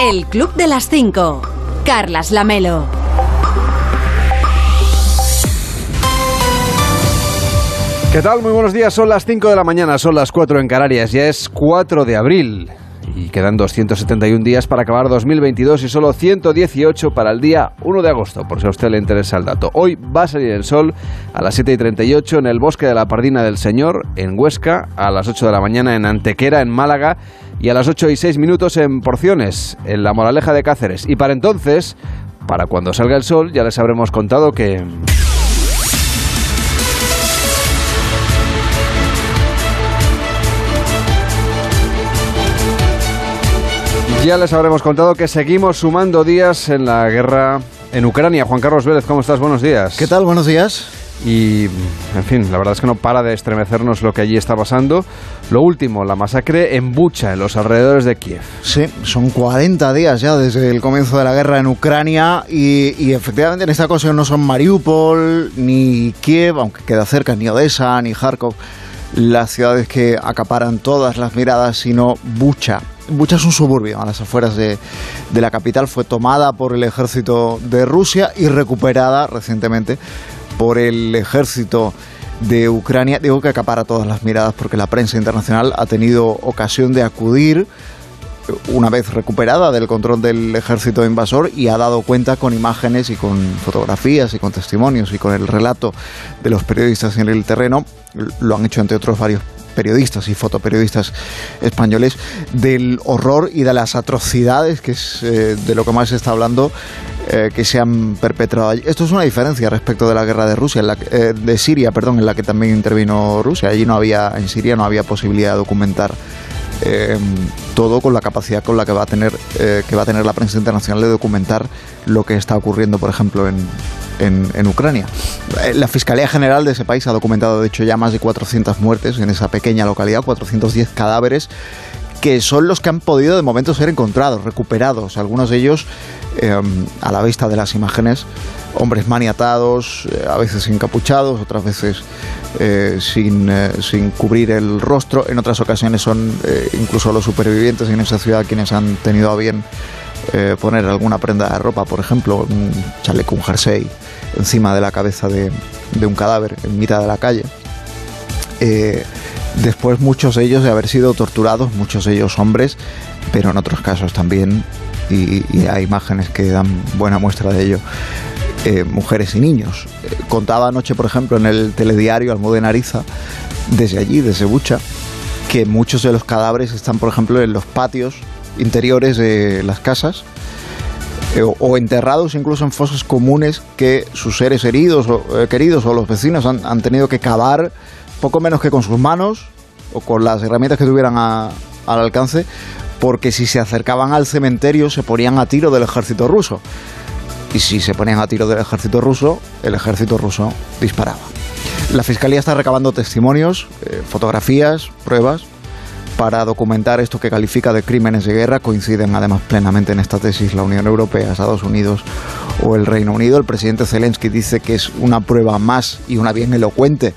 El Club de las 5. Carlas Lamelo. ¿Qué tal? Muy buenos días. Son las 5 de la mañana, son las 4 en Canarias. Ya es 4 de abril. Y quedan 271 días para acabar 2022 y solo 118 para el día 1 de agosto, por si a usted le interesa el dato. Hoy va a salir el sol a las 7 y 38 en el bosque de la Pardina del Señor, en Huesca, a las 8 de la mañana en Antequera, en Málaga, y a las 8 y 6 minutos en Porciones, en la Moraleja de Cáceres. Y para entonces, para cuando salga el sol, ya les habremos contado que... Ya les habremos contado que seguimos sumando días en la guerra en Ucrania. Juan Carlos Vélez, ¿cómo estás? Buenos días. ¿Qué tal? Buenos días. Y, en fin, la verdad es que no para de estremecernos lo que allí está pasando. Lo último, la masacre en Bucha, en los alrededores de Kiev. Sí, son 40 días ya desde el comienzo de la guerra en Ucrania y, efectivamente en esta ocasión no son Mariupol ni Kiev, aunque queda cerca, ni Odessa, ni Kharkov, las ciudades que acaparan todas las miradas, sino Bucha. Bucha es un suburbio a las afueras de, de, la capital, fue tomada por el ejército de Rusia y recuperada recientemente por el ejército de Ucrania. Digo que acapara todas las miradas porque la prensa internacional ha tenido ocasión de acudir una vez recuperada del control del ejército invasor y ha dado cuenta con imágenes y con fotografías y con testimonios y con el relato de los periodistas en el terreno. Lo han hecho entre otros varios periodistas y fotoperiodistas españoles del horror y de las atrocidades, que es eh, de lo que más se está hablando, eh, que se han perpetrado allí. Esto es una diferencia respecto de la guerra de Rusia, en la, eh, de Siria, perdón, en la que también intervino Rusia. Allí no había, en Siria no había posibilidad de documentar todo con la capacidad con la que va a tener que va a tener la prensa internacional de documentar lo que está ocurriendo, por ejemplo, en, en, Ucrania. Eh, la Fiscalía General de ese país ha documentado, de hecho, ya más de 400 muertes en esa pequeña localidad, 410 cadáveres que son los que han podido de momento ser encontrados, recuperados, algunos de ellos em, a la vista de las imágenes, hombres maniatados, eh, a veces encapuchados, otras veces eh, sin, sin, cubrir el rostro, en otras ocasiones son incluso los supervivientes en esa ciudad quienes han tenido a bien poner alguna prenda de ropa, por ejemplo, un chaleco, un jersey, encima de la cabeza de, un cadáver en mitad de la calle. Eh, después muchos de ellos de haber sido torturados, muchos de ellos hombres, pero en otros casos también, y, hay imágenes que dan buena muestra de ello, eh, mujeres y niños. Eh, contaba anoche, por ejemplo, en el telediario Almudena Ariza, desde allí, desde Bucha, que muchos de los cadáveres están, por ejemplo, en los patios interiores de las casas eh, o enterrados incluso en fosas comunes que sus seres heridos o, eh, queridos o los vecinos han, tenido que cavar poco menos que con sus manos o con las herramientas que tuvieran al alcance, porque si se acercaban al cementerio se ponían a tiro del ejército ruso. Y si se ponían a tiro del ejército ruso, el ejército ruso disparaba. La Fiscalía está recabando testimonios, eh, fotografías, pruebas para documentar esto que califica de crímenes de guerra. Coinciden además plenamente en esta tesis la Unión Europea, Estados Unidos o el Reino Unido. El presidente Zelensky dice que es una prueba más y una bien elocuente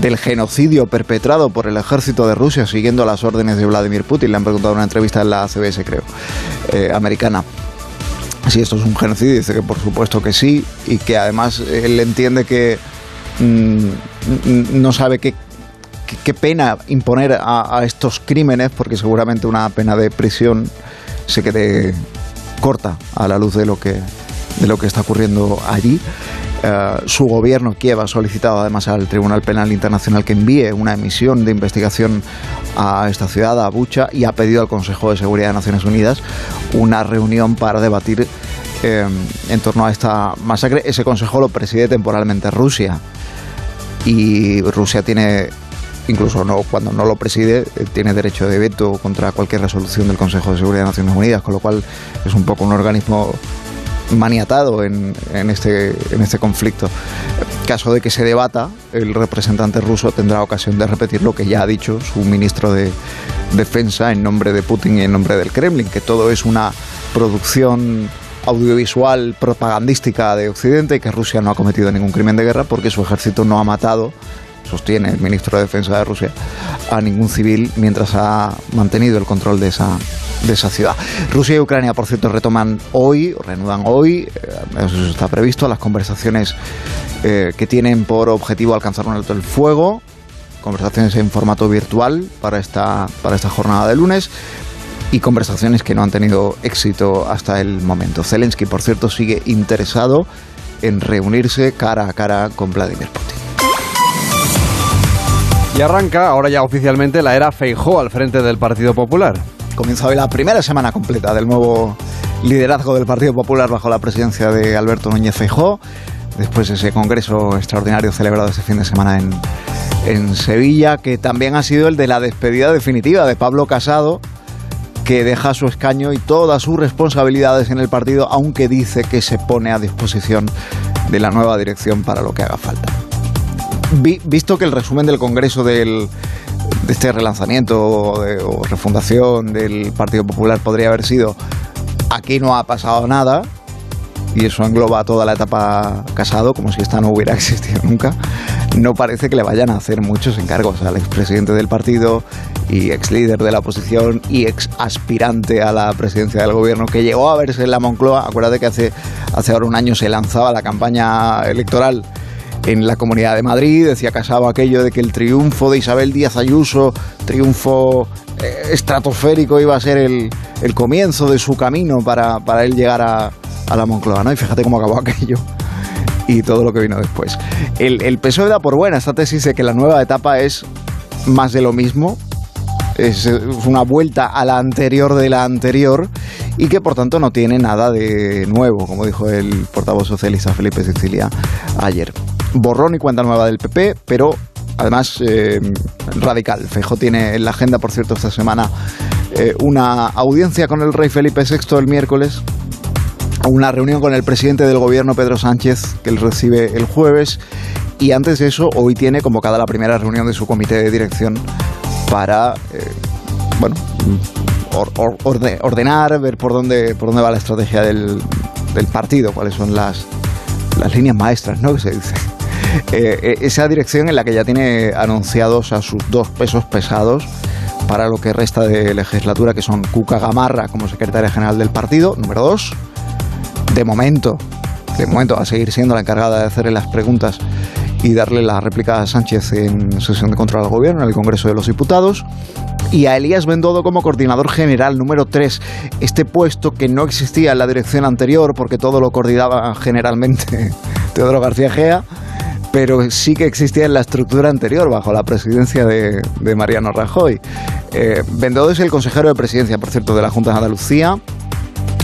del genocidio perpetrado por el ejército de Rusia siguiendo las órdenes de Vladimir Putin. Le han preguntado en una entrevista en la CBS, creo, eh, americana si esto es un genocidio, dice que por supuesto que sí, y que además él entiende que mm, no sabe qué qué pena imponer a, estos crímenes, porque seguramente una pena de prisión se quede corta a la luz de lo que, de lo que está ocurriendo allí. Eh, su gobierno, Kiev, ha solicitado además al Tribunal Penal Internacional que envíe una emisión de investigación a esta ciudad, a Bucha, y ha pedido al Consejo de Seguridad de Naciones Unidas una reunión para debatir eh, en torno a esta masacre. Ese consejo lo preside temporalmente Rusia. Y Rusia tiene incluso no, cuando no lo preside, eh, tiene derecho de veto contra cualquier resolución del Consejo de Seguridad de Naciones Unidas, con lo cual es un poco un organismo maniatado en, en, este, en este conflicto. Caso de que se debata, el representante ruso tendrá ocasión de repetir lo que ya ha dicho su ministro de Defensa en nombre de Putin y en nombre del Kremlin, que todo es una producción audiovisual propagandística de Occidente y que Rusia no ha cometido ningún crimen de guerra porque su ejército no ha matado sostiene el ministro de Defensa de Rusia, a ningún civil mientras ha mantenido el control de esa, de esa ciudad. Rusia y Ucrania, por cierto, retoman hoy, reanudan hoy, eh, eso está previsto, las conversaciones eh, que tienen por objetivo alcanzar un alto el fuego, conversaciones en formato virtual para esta, para esta jornada de lunes y conversaciones que no han tenido éxito hasta el momento. Zelensky, por cierto, sigue interesado en reunirse cara a cara con Vladimir Putin. Y arranca ahora ya oficialmente la era Feijó al frente del Partido Popular. Comienza hoy la primera semana completa del nuevo liderazgo del Partido Popular bajo la presidencia de Alberto Núñez Feijó, después de ese congreso extraordinario celebrado este fin de semana en, en Sevilla, que también ha sido el de la despedida definitiva de Pablo Casado, que deja su escaño y todas sus responsabilidades en el partido, aunque dice que se pone a disposición de la nueva dirección para lo que haga falta. Visto que el resumen del Congreso del, de este relanzamiento o refundación del Partido Popular podría haber sido aquí no ha pasado nada, y eso engloba toda la etapa casado, como si esta no hubiera existido nunca, no parece que le vayan a hacer muchos encargos al expresidente del partido y ex líder de la oposición y ex aspirante a la presidencia del gobierno que llegó a verse en la Moncloa. Acuérdate que hace, hace ahora un año se lanzaba la campaña electoral en la Comunidad de Madrid, decía Casado aquello de que el triunfo de Isabel Díaz Ayuso, triunfo eh, estratosférico, iba a ser el, el comienzo de su camino para, para él llegar a, a la Moncloa, ¿no? Y fíjate cómo acabó aquello y todo lo que vino después. El, el PSOE da por buena esta tesis de que la nueva etapa es más de lo mismo, es una vuelta a la anterior de la anterior y que por tanto no tiene nada de nuevo, como dijo el portavoz socialista Felipe Sicilia ayer. Borrón y cuenta nueva del PP, pero además eh, radical. Fejo tiene en la agenda, por cierto, esta semana eh, una audiencia con el rey Felipe VI el miércoles una reunión con el presidente del gobierno, Pedro Sánchez, que él recibe el jueves. Y antes de eso, hoy tiene convocada la primera reunión de su comité de dirección para, eh, bueno, ordenar, ver por dónde, por dónde va la estrategia del, partido, cuáles son las, las líneas maestras, ¿no? Que se dice. Eh, eh, esa dirección en la que ya tiene anunciados a sus dos pesos pesados para lo que resta de legislatura, que son Cuca Gamarra como secretaria general del partido, número dos, de momento, de momento va a seguir siendo la encargada de hacerle las preguntas y darle la réplica a Sánchez en sesión de control al gobierno en el Congreso de los Diputados. Y a Elías Bendodo como coordinador general número 3, este puesto que no existía en la dirección anterior porque todo lo coordinaba generalmente Teodoro García Gea, pero sí que existía en la estructura anterior bajo la presidencia de, Mariano Rajoy. Eh, Bendodo es el consejero de presidencia, por cierto, de la Junta de Andalucía,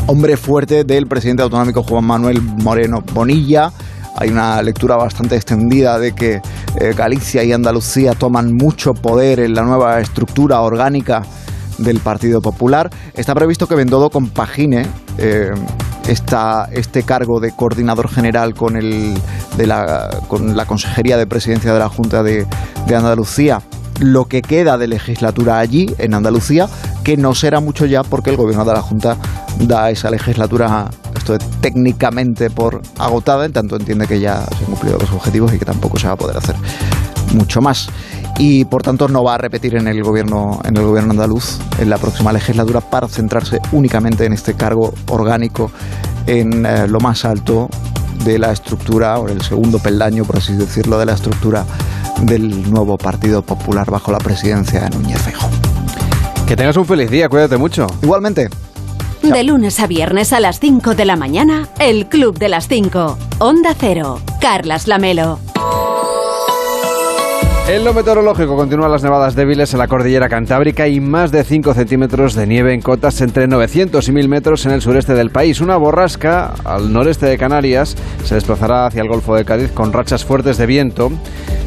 hombre fuerte del presidente autonómico Juan Manuel Moreno Bonilla. Hay una lectura bastante extendida de que eh, Galicia y Andalucía toman mucho poder en la nueva estructura orgánica del Partido Popular. Está previsto que Bendodo compagine eh, este cargo de coordinador general con, el, de la, con la Consejería de Presidencia de la Junta de, de Andalucía lo que queda de legislatura allí, en Andalucía, que no será mucho ya porque el gobierno de la Junta da esa legislatura esto técnicamente por agotada, en tanto entiende que ya se han cumplido los objetivos y que tampoco se va a poder hacer mucho más. Y por tanto no va a repetir en el gobierno, en el gobierno andaluz en la próxima legislatura para centrarse únicamente en este cargo orgánico en eh, lo más alto de la estructura, o el segundo peldaño, por así decirlo, de la estructura del nuevo Partido Popular bajo la presidencia de Núñez Feijóo. Que tengas un feliz día, cuídate mucho. Igualmente. De lunes a viernes a las 5 de la mañana, el Club de las 5. Onda Cero. Carlas Lamelo. En lo meteorológico continúan las nevadas débiles en la cordillera cantábrica y más de 5 centímetros de nieve en cotas entre 900 y 1000 metros en el sureste del país. Una borrasca al noreste de Canarias se desplazará hacia el Golfo de Cádiz con rachas fuertes de viento,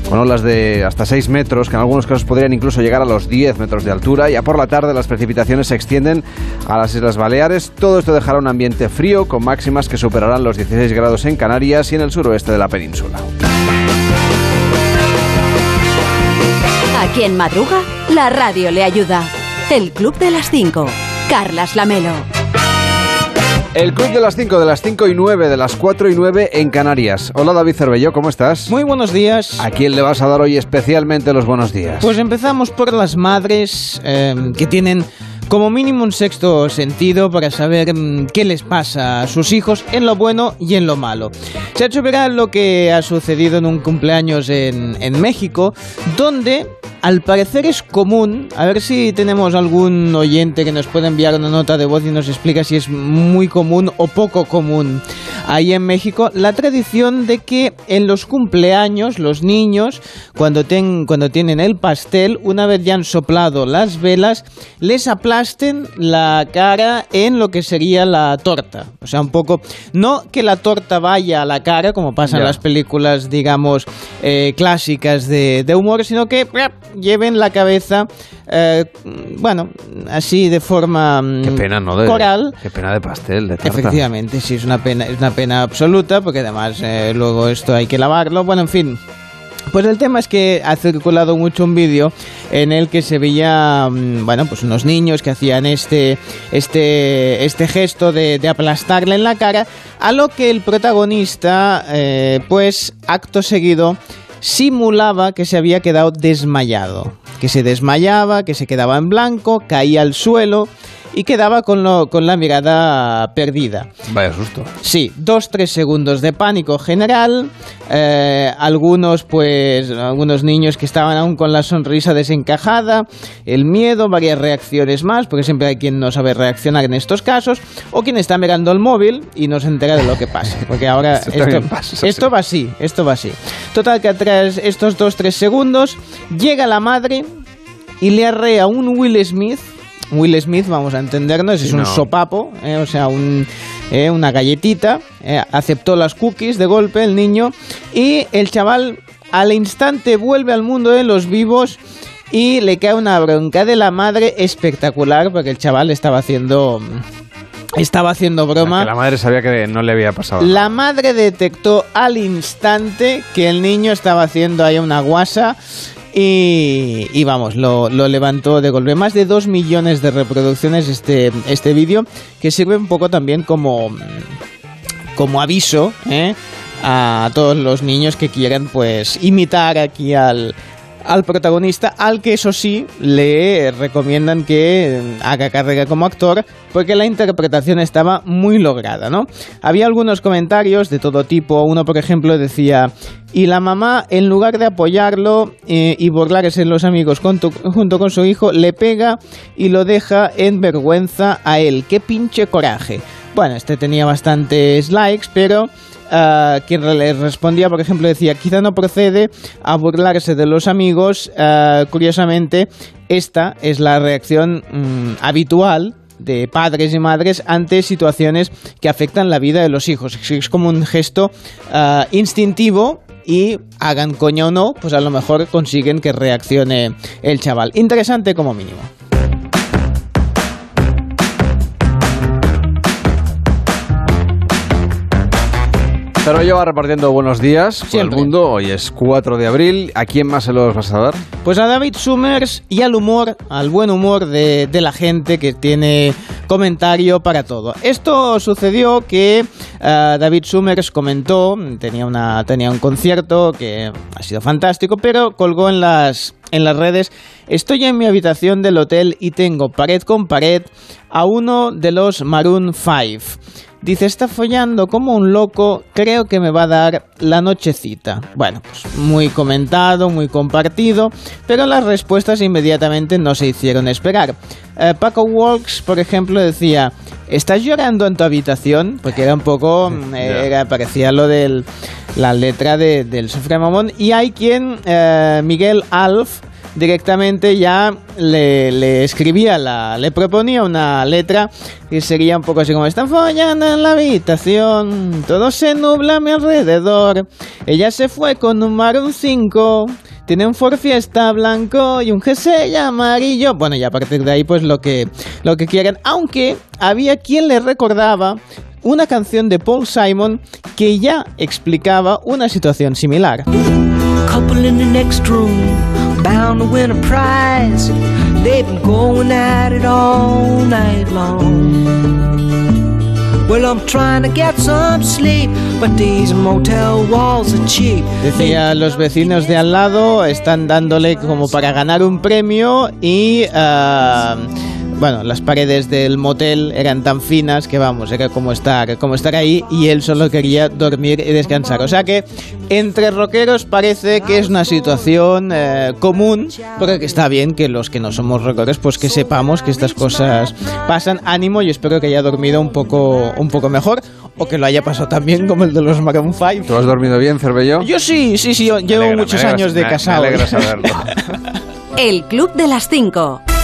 con olas de hasta 6 metros, que en algunos casos podrían incluso llegar a los 10 metros de altura. Y a por la tarde las precipitaciones se extienden a las Islas Baleares. Todo esto dejará un ambiente frío con máximas que superarán los 16 grados en Canarias y en el suroeste de la península. A quien madruga, la radio le ayuda. El Club de las 5. Carlas Lamelo. El Club de las 5, de las 5 y 9, de las 4 y 9 en Canarias. Hola David Cervelló, ¿cómo estás? Muy buenos días. ¿A quién le vas a dar hoy especialmente los buenos días? Pues empezamos por las madres eh, que tienen como mínimo un sexto sentido para saber mm, qué les pasa a sus hijos en lo bueno y en lo malo. Se ha hecho ver lo que ha sucedido en un cumpleaños en, México, donde al parecer es común, a ver si tenemos algún oyente que nos pueda enviar una nota de voz y nos explica si es muy común o poco común ahí en México, la tradición de que en los cumpleaños los niños, cuando, cuando tienen el pastel, una vez ya han soplado las velas, les aplasten la cara en lo que sería la torta. O sea, un poco, no que la torta vaya a la cara, como pasa en las películas, digamos, eh, clásicas de, de humor, sino que lleven la cabeza, eh, bueno, así de forma mm, qué pena, ¿no? coral. Qué pena de pastel, de tarta. Efectivamente, sí, es una pena, es una pena absoluta, porque además eh, luego esto hay que lavarlo. Bueno, en fin. Pues el tema es que ha circulado mucho un vídeo en el que se veía, mm, bueno, pues unos niños que hacían este, este, este gesto de, aplastarle en la cara, a lo que el protagonista, eh, pues acto seguido, simulaba que se había quedado desmayado, que se desmayaba, que se quedaba en blanco, caía al suelo y quedaba con, lo, con la mirada perdida. Vaya susto. Sí, dos, tres segundos de pánico general, eh, algunos pues, algunos niños que estaban aún con la sonrisa desencajada, el miedo, varias reacciones más, porque siempre hay quien no sabe reaccionar en estos casos, o quien está mirando el móvil y no se entera de lo que pasa, porque ahora esto, esto va así, esto va así. Total que tras estos dos, tres segundos, llega la madre y le arrea un Will Smith Will Smith, vamos a entendernos, es un sopapo, eh, o sea, un, eh, una galletita. Eh, aceptó las cookies de golpe el niño y el chaval al instante vuelve al mundo de los vivos y le cae una bronca de la madre espectacular porque el chaval estaba haciendo estaba haciendo broma. la madre sabía que no le había pasado. La madre detectó al instante que el niño estaba haciendo ahí una guasa y, vamos, lo, levantó de golpe. Más de 2 millones de reproducciones este, este vídeo, que sirve un poco también como, como aviso ¿eh? a todos los niños que quieran pues imitar aquí al, al protagonista, al que eso sí le recomiendan que haga carrera como actor, porque la interpretación estaba muy lograda, ¿no? Había algunos comentarios de todo tipo. Uno, por ejemplo, decía: Y la mamá, en lugar de apoyarlo eh, y burlarse en los amigos junto, junto con su hijo, le pega y lo deja en vergüenza a él. ¡Qué pinche coraje! Bueno, este tenía bastantes likes, pero uh, quien le respondía, por ejemplo, decía, quizá no procede a burlarse de los amigos. Uh, curiosamente, esta es la reacción um, habitual de padres y madres ante situaciones que afectan la vida de los hijos. Es como un gesto uh, instintivo y hagan coño o no, pues a lo mejor consiguen que reaccione el chaval. Interesante como mínimo. Pero yo va repartiendo buenos días por el mundo. Hoy es 4 de abril. ¿A quién más se los vas a dar? Pues a David Summers y al humor, al buen humor de, la gente que tiene comentario para todo. Esto sucedió que eh, David Summers comentó, tenía, una, tenía un concierto que ha sido fantástico, pero colgó en las, en las redes, estoy en mi habitación del hotel y tengo pared con pared a uno de los Maroon 5. Dice, está follando como un loco, creo que me va a dar la nochecita. Bueno, pues muy comentado, muy compartido, pero las respuestas inmediatamente no se hicieron esperar. Eh, Paco Walks, por ejemplo, decía, ¿estás llorando en tu habitación? Porque era un poco, mm, era, parecía lo de la letra de, del Sofre Mamón. Y hay quien, eh, Miguel Alf, directamente ya le, escribía, la, le proponía una letra que sería un poco así como están follando en la habitación, todo se nubla a mi alrededor, ella se fue con un Maroon 5, tiene un Ford Fiesta blanco y un GC amarillo, bueno y a partir de ahí pues lo que, lo que quieran, aunque había quien le recordaba una canción de Paul Simon que ya explicaba una situación similar. Couple to win a prize. They've been going at it all night long. Well, I'm trying to get some sleep, but these motel walls are cheap. Decía, los vecinos de al lado están dándole como para ganar un premio y uh, bueno, las paredes del motel eran tan finas que vamos, era como estar, como estar ahí y él solo quería dormir y descansar. O sea que entre rockeros parece que es una situación eh, común, porque está bien que los que no somos rockeros pues que sepamos que estas cosas pasan. Ánimo y espero que haya dormido un poco, un poco mejor o que lo haya pasado también como el de los Maroon 5. ¿Tú has dormido bien, Cervello? Yo sí, sí, sí, yo llevo muchos años de casado. Me alegra saberlo. El Club de las 5.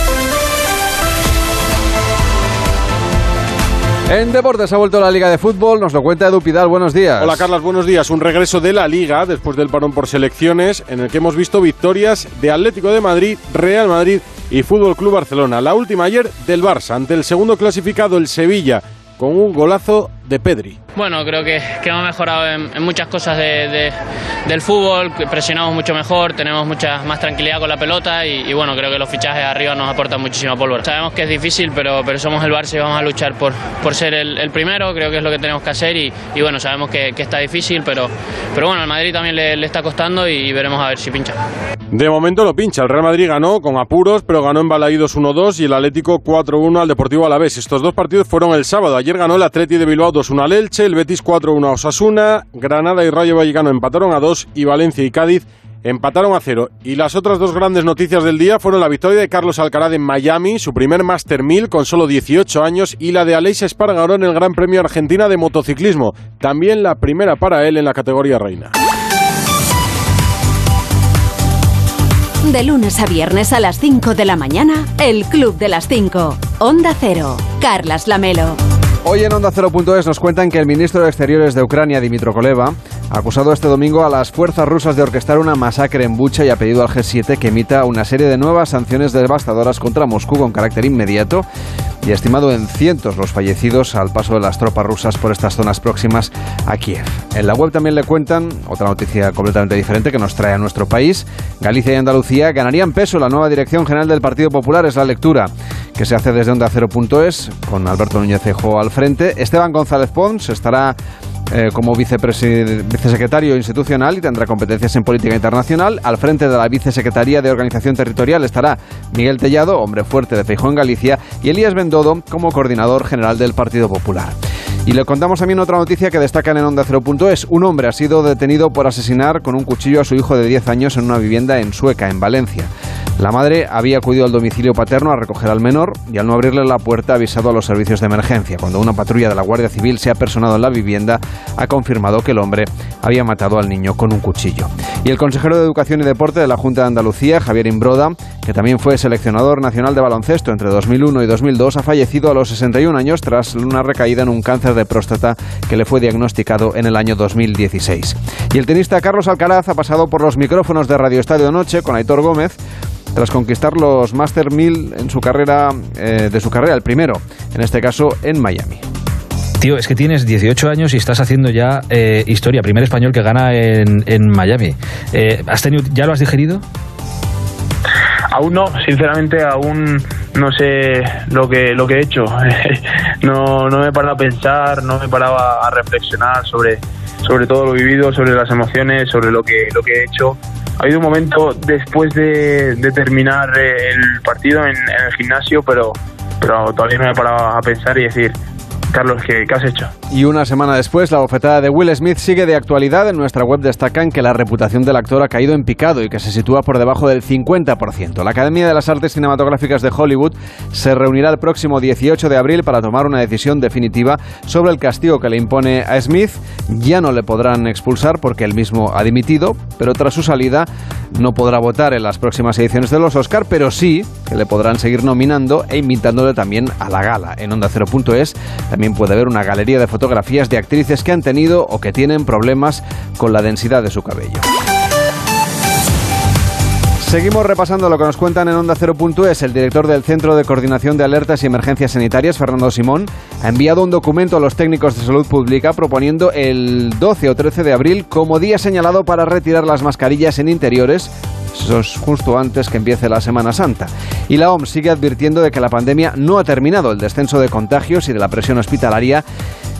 En deportes ha vuelto la Liga de Fútbol, nos lo cuenta Edu Pidal, buenos días. Hola Carlas, buenos días. Un regreso de la Liga después del parón por selecciones en el que hemos visto victorias de Atlético de Madrid, Real Madrid y Fútbol Club Barcelona. La última ayer del Barça ante el segundo clasificado el Sevilla con un golazo de Pedri. Bueno, creo que, que hemos mejorado en, muchas cosas de, del fútbol, presionamos mucho mejor, tenemos mucha más tranquilidad con la pelota y, bueno, creo que los fichajes arriba nos aportan muchísima pólvora. Sabemos que es difícil, pero, pero somos el Barça y vamos a luchar por, por ser el, primero, creo que es lo que tenemos que hacer y, y bueno, sabemos que, que, está difícil, pero, pero bueno, al Madrid también le, le está costando y veremos a ver si pincha. De momento lo pincha, el Real Madrid ganó con apuros, pero ganó en Balaídos 1-2 y el Atlético 4-1 al Deportivo Alavés. Estos dos partidos fueron el sábado, ayer ganó el Atleti de Bilbao 2-1 al Elche, el Betis 4-1 a Osasuna, Granada y Rayo Vallecano empataron a 2 y Valencia y Cádiz empataron a 0. Y las otras dos grandes noticias del día fueron la victoria de Carlos Alcaraz en Miami, su primer Master 1000 con solo 18 años, y la de Aleix Espargaró en el Gran Premio Argentina de Motociclismo, también la primera para él en la categoría reina. De lunes a viernes a las 5 de la mañana, el Club de las 5. Onda Cero. Carlas Lamelo. Hoy en Onda 0.es nos cuentan que el ministro de Exteriores de Ucrania, Dimitro Koleva, ha acusado este domingo a las fuerzas rusas de orquestar una masacre en Bucha y ha pedido al G7 que emita una serie de nuevas sanciones devastadoras contra Moscú con carácter inmediato y estimado en cientos los fallecidos al paso de las tropas rusas por estas zonas próximas a Kiev. En la web también le cuentan otra noticia completamente diferente que nos trae a nuestro país. Galicia y Andalucía ganarían peso. La nueva dirección general del Partido Popular es la lectura que se hace desde Onda 0.es con Alberto Núñez Ejo al frente. Esteban González Pons estará eh, como vicesecretario institucional y tendrá competencias en política internacional. Al frente de la vicesecretaría de Organización Territorial estará Miguel Tellado, hombre fuerte de Feijó en Galicia, y Elías Bendodo como coordinador general del Partido Popular. Y le contamos también otra noticia que destacan en Onda 0.es. Un hombre ha sido detenido por asesinar con un cuchillo a su hijo de 10 años en una vivienda en Sueca, en Valencia. La madre había acudido al domicilio paterno a recoger al menor y al no abrirle la puerta ha avisado a los servicios de emergencia. Cuando una patrulla de la Guardia Civil se ha personado en la vivienda, ha confirmado que el hombre había matado al niño con un cuchillo. Y el consejero de Educación y Deporte de la Junta de Andalucía, Javier Imbroda, que también fue seleccionador nacional de baloncesto entre 2001 y 2002, ha fallecido a los 61 años tras una recaída en un cáncer de próstata que le fue diagnosticado en el año 2016. Y el tenista Carlos Alcaraz ha pasado por los micrófonos de Radio Estadio Noche con Aitor Gómez tras conquistar los Master 1000 en su carrera, eh, de su carrera, el primero, en este caso en Miami. Tío, es que tienes 18 años y estás haciendo ya eh, historia. Primer español que gana en, en Miami. Eh, ¿has tenido, ¿Ya lo has digerido? Aún no, sinceramente aún no sé lo que lo que he hecho. no, no me he parado a pensar, no me he parado a, reflexionar sobre, sobre todo lo vivido, sobre las emociones, sobre lo que, lo que he hecho ha habido un momento después de, terminar el partido en, en, el gimnasio, pero, pero todavía no me he parado a pensar y decir, Carlos, ¿qué, has hecho? Y una semana después, la bofetada de Will Smith sigue de actualidad. En nuestra web destacan que la reputación del actor ha caído en picado y que se sitúa por debajo del 50%. La Academia de las Artes Cinematográficas de Hollywood se reunirá el próximo 18 de abril para tomar una decisión definitiva sobre el castigo que le impone a Smith. Ya no le podrán expulsar porque él mismo ha dimitido, pero tras su salida no podrá votar en las próximas ediciones de los Oscar, pero sí que le podrán seguir nominando e invitándole también a la gala. En Onda 0.es también puede haber una galería de fotografías de actrices que han tenido o que tienen problemas con la densidad de su cabello. Seguimos repasando lo que nos cuentan en Onda 0.es. El director del Centro de Coordinación de Alertas y Emergencias Sanitarias, Fernando Simón, ha enviado un documento a los técnicos de salud pública proponiendo el 12 o 13 de abril como día señalado para retirar las mascarillas en interiores eso es justo antes que empiece la Semana Santa. Y la OMS sigue advirtiendo de que la pandemia no ha terminado. El descenso de contagios y de la presión hospitalaria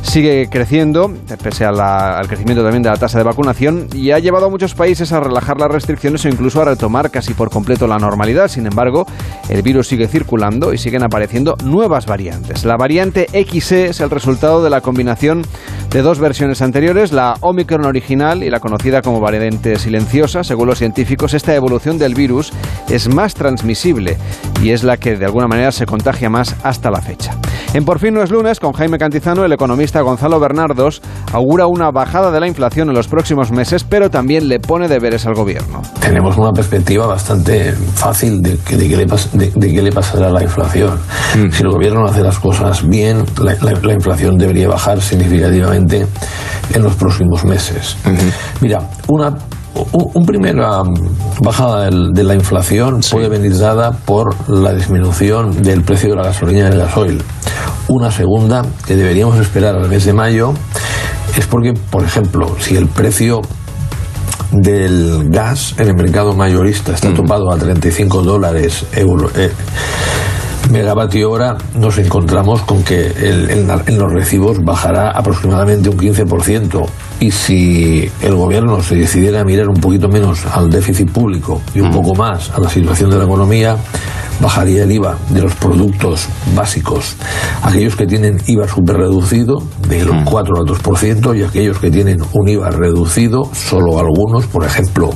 sigue creciendo, pese al crecimiento también de la tasa de vacunación, y ha llevado a muchos países a relajar las restricciones o incluso a retomar casi por completo la normalidad. Sin embargo, el virus sigue circulando y siguen apareciendo nuevas variantes. La variante XE es el resultado de la combinación de dos versiones anteriores, la Omicron original y la conocida como variante silenciosa. Según los científicos, esta evolución del virus es más transmisible y es la que de alguna manera se contagia más hasta la fecha. En Por fin no es lunes, con Jaime Cantizano, el economista Gonzalo Bernardos augura una bajada de la inflación en los próximos meses, pero también le pone deberes al gobierno. Tenemos una perspectiva bastante fácil de, que, de, qué, le de, le pasará a la inflación. Mm. Si el gobierno hace las cosas bien, la, inflación debería bajar significativamente en los próximos meses. Mira, una un primera bajada de la inflación puede venir dada por la disminución del precio de la gasolina y el gasoil. Una segunda, que deberíamos esperar al mes de mayo, es porque, por ejemplo, si el precio del gas en el mercado mayorista está mm. topado a 35 dólares euro, eh, megavatio hora, nos encontramos con que en los recibos bajará aproximadamente un 15%. Y si el gobierno se decidiera a mirar un poquito menos al déficit público y un mm. poco más a la situación de la economía, bajaría el IVA de los productos básicos. Aquellos que tienen IVA super reducido, del 4 mm. al 2%, y aquellos que tienen un IVA reducido, solo algunos, por ejemplo,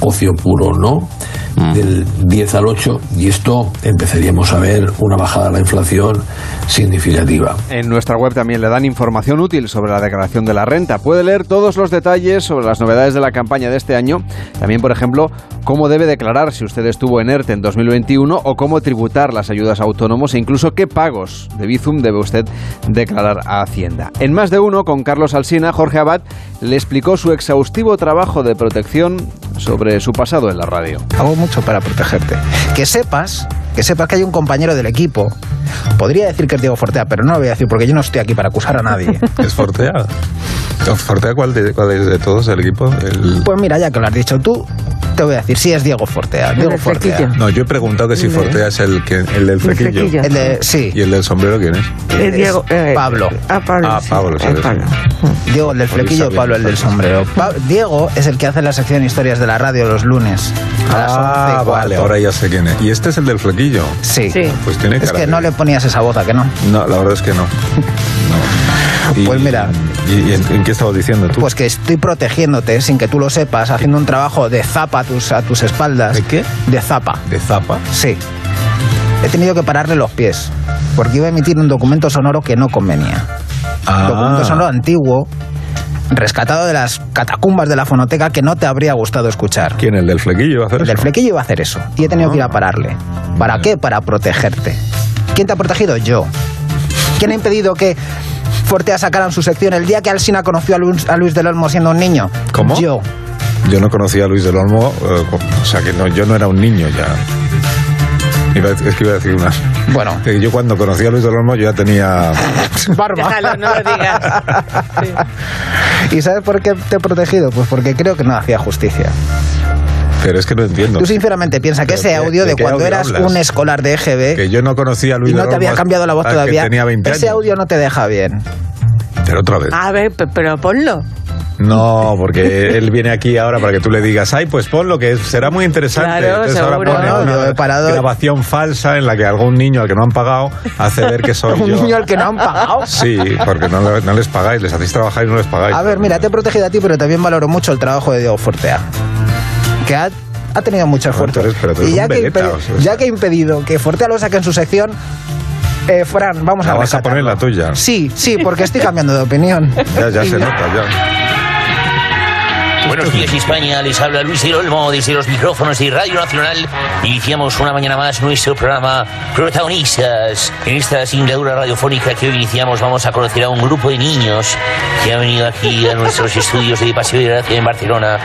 ocio puro no, mm. del 10 al 8, y esto empezaríamos a ver una bajada de la inflación significativa. En nuestra web también le dan información útil sobre la declaración de la renta. Puede leer todos los detalles sobre las novedades de la campaña de este año. También, por ejemplo, cómo debe declarar si usted estuvo en ERTE en 2021 o cómo tributar las ayudas a autónomos e incluso qué pagos de Bizum debe usted declarar a Hacienda. En más de uno, con Carlos Alsina, Jorge Abad le explicó su exhaustivo trabajo de protección sobre su pasado en la radio. Hago mucho para protegerte. Que sepas que sepas que hay un compañero del equipo. Podría decir que es Diego Fortea, pero no lo voy a decir porque yo no estoy aquí para acusar a nadie. ¿Es Fortea? ¿Fortea cuál, de, cuál es de todos el equipo? Pues mira, ya que lo has dicho tú, te voy a decir, sí es Diego Fortea. Diego Fortea. No, yo he preguntado que si Fortea es el, que, el del flequillo. El de, sí. ¿Y el del sombrero quién es? es Diego, eh, Pablo. Ah, Pablo. Ah, Pablo, sí. Pablo. Diego, el del flequillo, Pablo, el del sombrero. Diego es el que hace la sección Historias de la Radio los lunes. A las ah, vale, ahora ya sé quién es. ¿Y este es el del flequillo? Sí. sí. Pues tiene Es que no le ponías esa voz, ¿a que no? No, la verdad es que no. pues mira. ¿Y, en, qué estabas diciendo tú? Pues que estoy protegiéndote sin que tú lo sepas, haciendo un trabajo de zapa a tus, a tus espaldas. ¿De qué? De zapa. ¿De zapa? Sí. He tenido que pararle los pies, porque iba a emitir un documento sonoro que no convenía. Ah. Documento sonoro antiguo, rescatado de las catacumbas de la fonoteca que no te habría gustado escuchar. ¿Quién? ¿El del flequillo iba a hacer el del flequillo iba a hacer eso. Y he tenido que ir a ah. pararle. ¿Para qué? Para protegerte. ¿Quién te ha protegido? Yo. ¿Quién ha impedido que Fortea sacaran su sección el día que Alsina conoció a Luis, a Luis del Olmo siendo un niño? ¿Cómo? Yo. Yo no conocía a Luis del Olmo, eh, o sea que no, yo no era un niño ya. Es que iba a decir una. Bueno. Yo cuando conocí a Luis del Olmo yo ya tenía. Barba. no lo digas. ¿Y sabes por qué te he protegido? Pues porque creo que no hacía justicia. Pero es que no entiendo. Tú sinceramente piensas que ese audio de, cuando eras un escolar de EGB... Que yo no conocía a Luis Y no te había cambiado la voz todavía. tenía 20 ese audio no te deja bien. Pero otra vez. A ver, pero ponlo. No, porque él viene aquí ahora para que tú le digas, ay, pues ponlo, que será muy interesante. Claro, Entonces seguro. ahora pone No, una yo he parado- grabación falsa en la que algún niño al que no han pagado hace ver que soy ¿Un yo. niño al que no han pagado? Sí, porque no, le- no les pagáis, les hacéis trabajar y no les pagáis. A ver, mira, te he protegido a ti, pero también valoro mucho el trabajo de Diego Fortea. Que ha, ha tenido pero tú eres y ya que, veleta, impe- o sea. ya que he impedido que Fortea lo saque en su sección, eh, Fran, vamos La a vas a poner la tuya. Sí, sí, porque estoy cambiando de opinión. Ya, ya se nota, ya. Buenos días España, les habla Luis del Olmo desde los micrófonos de Radio Nacional. Iniciamos una mañana más nuestro programa Protagonistas. En esta singladura radiofónica que hoy iniciamos vamos a conocer a un grupo de niños que han venido aquí a nuestros estudios de Paseo de Gracia en Barcelona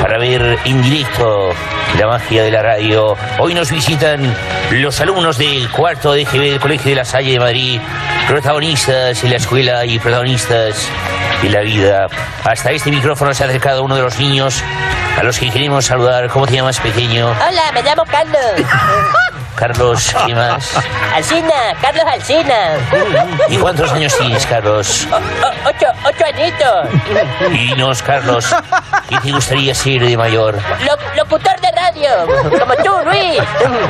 para ver en directo la magia de la radio. Hoy nos visitan los alumnos del cuarto de GB del Colegio de la Salle de Madrid, protagonistas en la escuela y protagonistas y la vida. Hasta este micrófono se ha acercado uno de los niños a los que queremos saludar. ¿Cómo te llamas, pequeño? Hola, me llamo Carlos. Carlos, ¿qué más? Alcina, Carlos Alcina. ¿Y cuántos años tienes, Carlos? ocho, ocho añitos. Dinos, Carlos, ¿qué te gustaría ser de mayor? Lo- locutor de radio, como tú, Luis.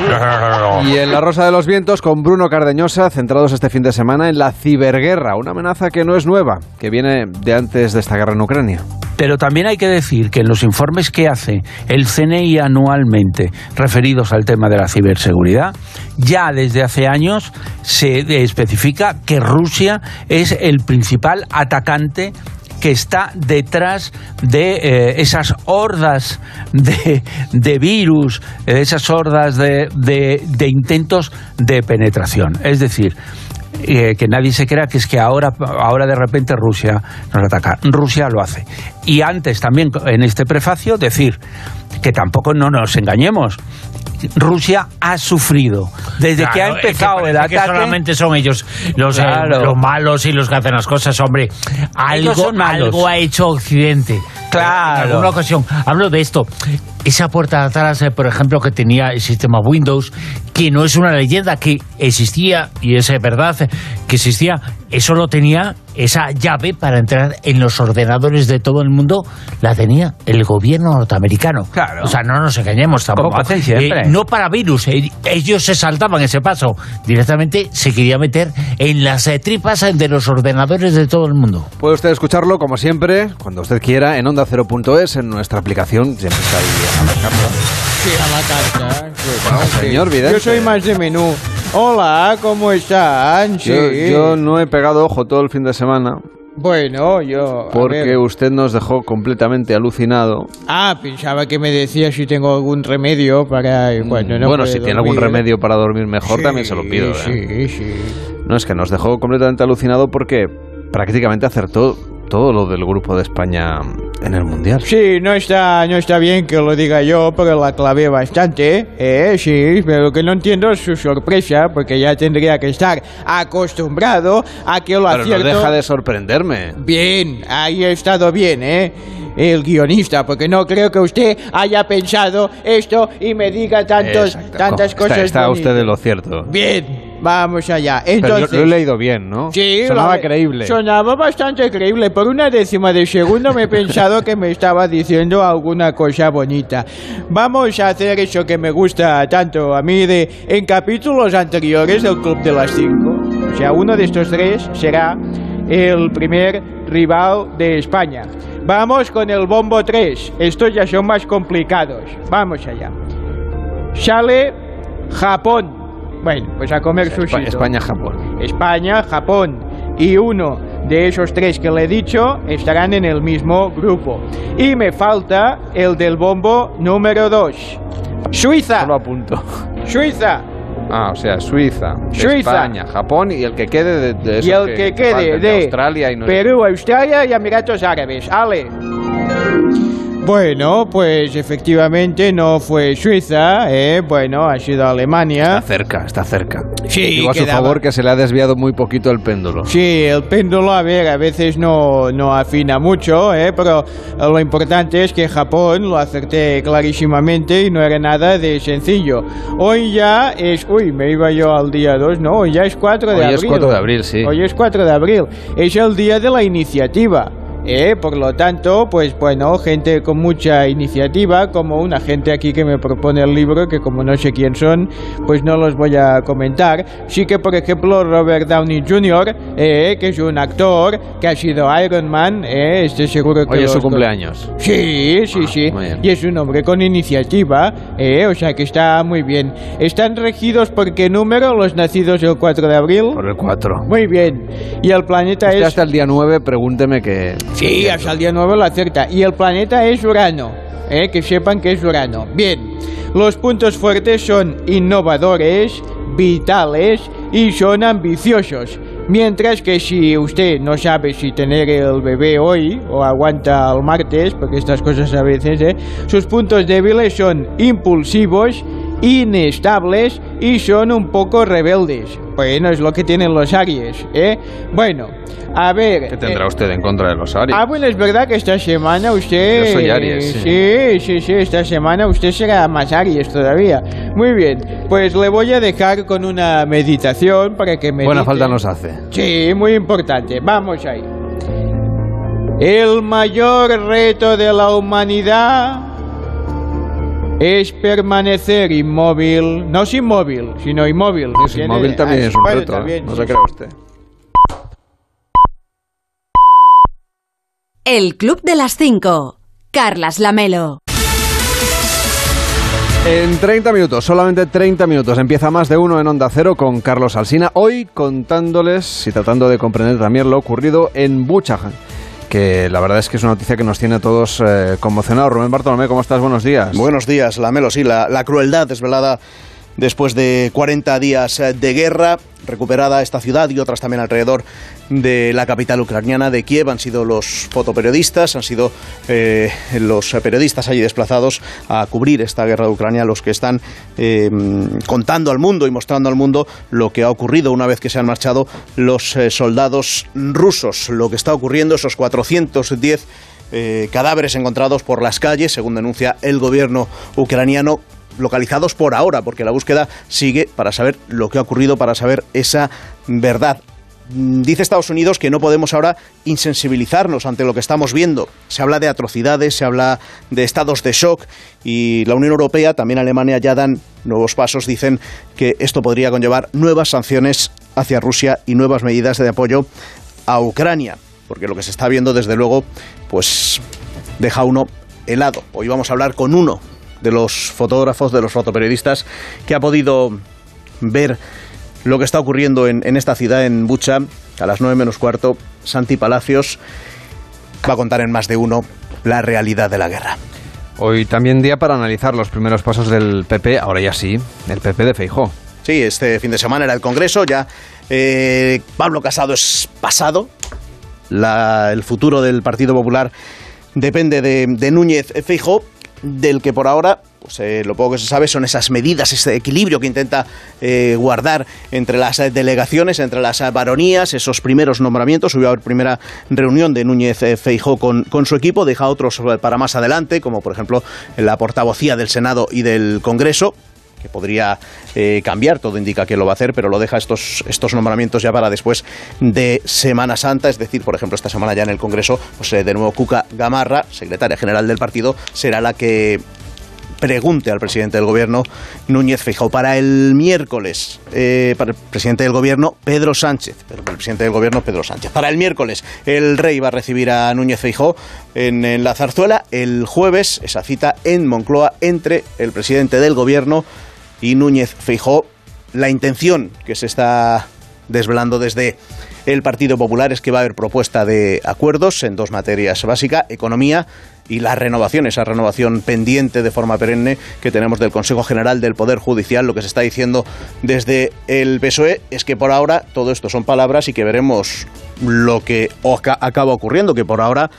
No, no, no, no. Y en La Rosa de los Vientos con Bruno Cardeñosa, centrados este fin de semana en la ciberguerra, una amenaza que no es nueva, que viene de antes de esta guerra en Ucrania. Pero también hay que decir que en los informes que hace el CNI anualmente referidos al tema de la ciberseguridad, ya desde hace años se especifica que Rusia es el principal atacante que está detrás de eh, esas hordas de, de virus, esas hordas de intentos de penetración. Es decir, eh, que nadie se crea que es que ahora, ahora de repente Rusia nos ataca. Rusia lo hace. Y antes también, en este prefacio, decir que tampoco no nos engañemos. Rusia ha sufrido desde que ha Claro, es que empezado el parece que ataque. solamente son ellos los, eh, los malos y los que hacen las cosas, hombre. Algo, ha hecho Occidente. Claro. En alguna ocasión. Hablo de esto. Esa puerta de atrás, eh, por ejemplo, que tenía el sistema Windows, que no es una leyenda, que existía, y es eh, verdad eh, que existía, eso lo tenía, esa llave para entrar en los ordenadores de todo el mundo, la tenía el gobierno norteamericano. Claro. O sea, no nos engañemos tampoco. Como hacen siempre. Eh, no para virus, eh, ellos se saltaban ese paso. Directamente se quería meter en las eh, tripas de los ordenadores de todo el mundo. Puede usted escucharlo, como siempre, cuando usted quiera, en onda0.es, en nuestra aplicación, siempre está ahí a la carta. Sí, a la carta. Bueno, señor Vidente. Yo soy más de menú. Hola, ¿cómo están? Sí. Yo, yo no he pegado ojo todo el fin de semana Bueno, yo... porque usted nos dejó completamente alucinado. Ah, pensaba que me decía si tengo algún remedio para... Bueno, no bueno, puede si tiene algún remedio para dormir mejor, Sí, también se lo pido. ¿eh? Sí, sí. No, es que nos dejó completamente alucinado porque prácticamente acertó todo lo del grupo de España en el Mundial. Sí, no está, no está bien que lo diga yo, pero la clavé bastante, eh, sí, pero que no entiendo es su sorpresa, porque ya tendría que estar acostumbrado a que lo Pero no acierto... deja de sorprenderme. Bien, ahí he estado bien, ¿eh? El guionista, porque no creo que usted haya pensado esto y me diga tantos, Exacto. tantas Está- cosas Está, bonitas. usted de lo cierto. Bien, vamos allá. Pero Entonces, yo lo he leído bien, ¿no? Sí, Sonaba lo- creíble. Sonaba bastante creíble. Por una décima de segundo me he pensado que me estaba diciendo alguna cosa bonita. Vamos a hacer eso que me gusta tanto a mí de en capítulos anteriores del Club de las Cinco. O sea, uno de estos tres será el primer rival de España. Vamos con el bombo 3. Estos ya son más complicados. Vamos allá. Sale Japón. Bueno, pues a comer sushi. Espa- España-Japón. España, Japón y uno de esos tres que le he dicho estarán en el mismo grupo. Y me falta el del bombo número 2. Suiza. Solo apunto. Suiza. Ah, o sea, Suiza, Suiza. España, Japón y el que quede de, de Y el que, faltan, quede de Australia y no Perú, Australia y Emiratos Árabes. Ale. Bueno, pues efectivamente no fue Suiza, ¿eh? bueno, ha sido Alemania. Está cerca, está cerca. Sí, Digo a su quedaba- favor que se le ha desviado muy poquito el péndulo. Sí, el péndulo, a ver, a veces no, no afina mucho, ¿eh? pero lo importante es que Japón lo acerté clarísimamente y no era nada de sencillo. Hoy ya es, uy, me iba yo al día 2, no, hoy ya es 4 de Hoy abril. es 4 de abril, sí. Hoy es 4 de abril, es el día de la iniciativa. ¿Eh? Por lo tanto, pues bueno, gente con mucha iniciativa, como una gente aquí que me propone el libro, que como no sé quién son, pues no los voy a comentar. Sí que, por ejemplo, Robert Downey Jr., eh, que es un actor, que ha sido Iron Man, eh, este seguro que Hoy es su cumpleaños. Sí, sí, sí. muy bien. Y es un hombre con iniciativa, eh, o sea que está muy bien. ¿Están regidos por qué número los nacidos el 4 de abril? Por el 4. Muy bien. Y el planeta Usted es... hasta el día 9, pregúnteme que... Sí, hasta el día 9 lo acerta. Y el planeta es Urano. ¿eh? Que sepan que es Urano. Bien, los puntos fuertes son innovadores, vitales y son ambiciosos. Mientras que si usted no sabe si tener el bebé hoy o aguanta el martes, porque estas cosas a veces, ¿eh? sus puntos débiles son impulsivos inestables y son un poco rebeldes. Bueno, es lo que tienen los Aries, ¿eh? Bueno, a ver... ¿Qué tendrá eh, usted en contra de los Aries? Ah, bueno, es verdad que esta semana usted... Yo soy Aries, sí. Sí, sí, sí, esta semana usted será más Aries todavía. Muy bien, pues le voy a dejar con una meditación para que me... Buena falta nos hace. Sí, muy importante. Vamos ahí. El mayor reto de la humanidad es permanecer inmóvil, no sin móvil, sino inmóvil. Pues inmóvil también Ah, es un reto, ¿eh? también, no sí, se crea usted. El Club de las 5. Carlas Lamelo. En 30 minutos, solamente 30 minutos, empieza más de uno en Onda Cero con Carlos Alsina. Hoy contándoles y tratando de comprender también lo ocurrido en Buchanan, que la verdad es que es una noticia que nos tiene a todos eh, conmocionados. Rubén Bartolomé, ¿cómo estás? Buenos días. Buenos días, Lamelo. Sí, la, la crueldad desvelada después de 40 días eh, de guerra, recuperada esta ciudad y otras también alrededor de la capital ucraniana de Kiev. Han sido los fotoperiodistas, han sido eh, los periodistas allí desplazados a cubrir esta guerra de Ucrania los que están eh, contando al mundo y mostrando al mundo lo que ha ocurrido una vez que se han marchado los soldados rusos, lo que está ocurriendo, esos 410 eh, cadáveres encontrados por las calles, según denuncia el gobierno ucraniano, localizados por ahora, porque la búsqueda sigue para saber lo que ha ocurrido, para saber esa verdad. Mm, Dice Estados Unidos que no podemos ahora insensibilizarnos ante lo que estamos viendo. Se habla de atrocidades, se habla de estados de shock y la Unión Europea, también Alemania, ya dan nuevos pasos. Dicen que esto podría conllevar nuevas sanciones hacia Rusia y nuevas medidas de apoyo a Ucrania, porque lo que se está viendo, desde luego, pues deja uno helado. Hoy vamos a hablar con uno de los fotógrafos, de los fotoperiodistas, que ha podido ver lo que está ocurriendo en, en esta ciudad, en Bucha, a las 9 menos cuarto. Santi Palacios va a contar en más de uno la realidad de la guerra. Hoy también día para analizar los primeros pasos del PP, ahora ya sí, el PP de Feijó. Sí, este fin de semana era el Congreso, ya eh, Pablo Casado es pasado, La- el futuro del Partido Popular depende de, de Núñez Feijó, del que por ahora, pues eh, lo poco que se sabe son esas medidas, ese equilibrio que intenta eh, guardar entre las delegaciones, entre las baronías, esos primeros nombramientos. Haber primera reunión de Núñez eh, Feijó con, con su equipo, deja otros para más adelante, como por ejemplo la portavocía del Senado y del Congreso que podría eh, cambiar, todo indica que lo va a hacer, pero lo deja estos, estos nombramientos ya para después de Semana Santa, es decir, por ejemplo, esta semana ya en el Congreso, pues eh, de nuevo Cuca Gamarra, secretaria general del partido, será la que pregunte al presidente del gobierno, Núñez Feijóo. Para el miércoles, eh, para el presidente del gobierno, Pedro Sánchez. Para el presidente del gobierno, Pedro Sánchez. Para el miércoles, el rey va a recibir a Núñez Feijóo en la zarzuela. El jueves, esa cita en Moncloa entre el presidente del gobierno y Núñez Feijóo. La intención que se está desvelando desde el Partido Popular es que va a haber propuesta de acuerdos en dos materias básicas, economía y la renovación, esa renovación pendiente de forma perenne que tenemos del Consejo General del Poder Judicial. Lo que se está diciendo desde el PSOE es que por ahora todo esto son palabras y que veremos lo que acaba ocurriendo, que por ahora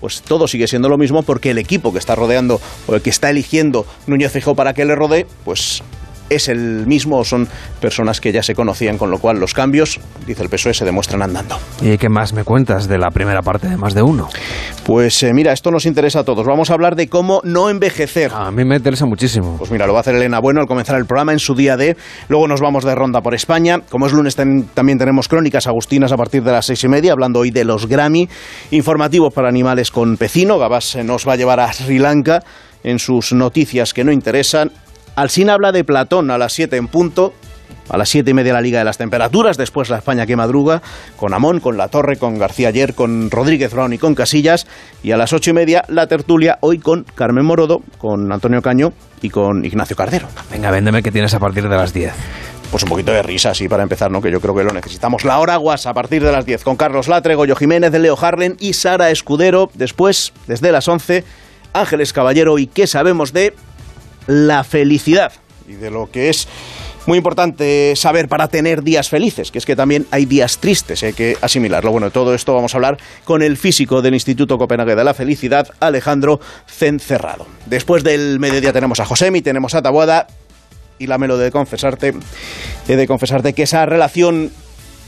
pues todo sigue siendo lo mismo porque el equipo que está rodeando o el que está eligiendo Núñez Feijóo para que le rodee, pues es el mismo o son personas que ya se conocían, con lo cual los cambios, dice el PSOE, se demuestran andando. ¿Y qué más me cuentas de la primera parte de más de uno? Pues eh, mira, esto nos interesa a todos. Vamos a hablar de cómo no envejecer. A mí me interesa muchísimo. Pues mira, lo va a hacer Elena Bueno al comenzar el programa en su día de. Luego nos vamos de ronda por España. Como es lunes, ten- también tenemos crónicas agustinas a partir de las seis y media, hablando hoy de los Grammy. Informativos para animales con Pecino. Gabás eh, nos va a llevar a Sri Lanka en sus noticias que no interesan. Alsina habla de Platón a las 7 en punto. A las siete y media la Liga de las Temperaturas, después la España que madruga, con Amón, con La Torre, con García Ayer, con Rodríguez Brown y con Casillas. Y a las ocho y media la tertulia, hoy con Carmen Morodo, con Antonio Caño y con Ignacio Cardero. Venga, véndeme que tienes a partir de las 10. Pues un poquito de risa, así para empezar, ¿no? Que yo creo que lo necesitamos. La hora guas a partir de las 10 con Carlos Latre, Goyo Jiménez, de Leo Harlen y Sara Escudero. Después, desde las 11, Ángeles Caballero y qué sabemos de la felicidad y de lo que es muy importante saber para tener días felices, que es que también hay días tristes, hay que asimilarlo. Bueno, todo esto vamos a hablar con el físico del Instituto Copenhague de la Felicidad, Alejandro Cencerrado. Después del mediodía tenemos a Josemi, tenemos a Taboada, y Lamelo de confesarte, he de confesarte que esa relación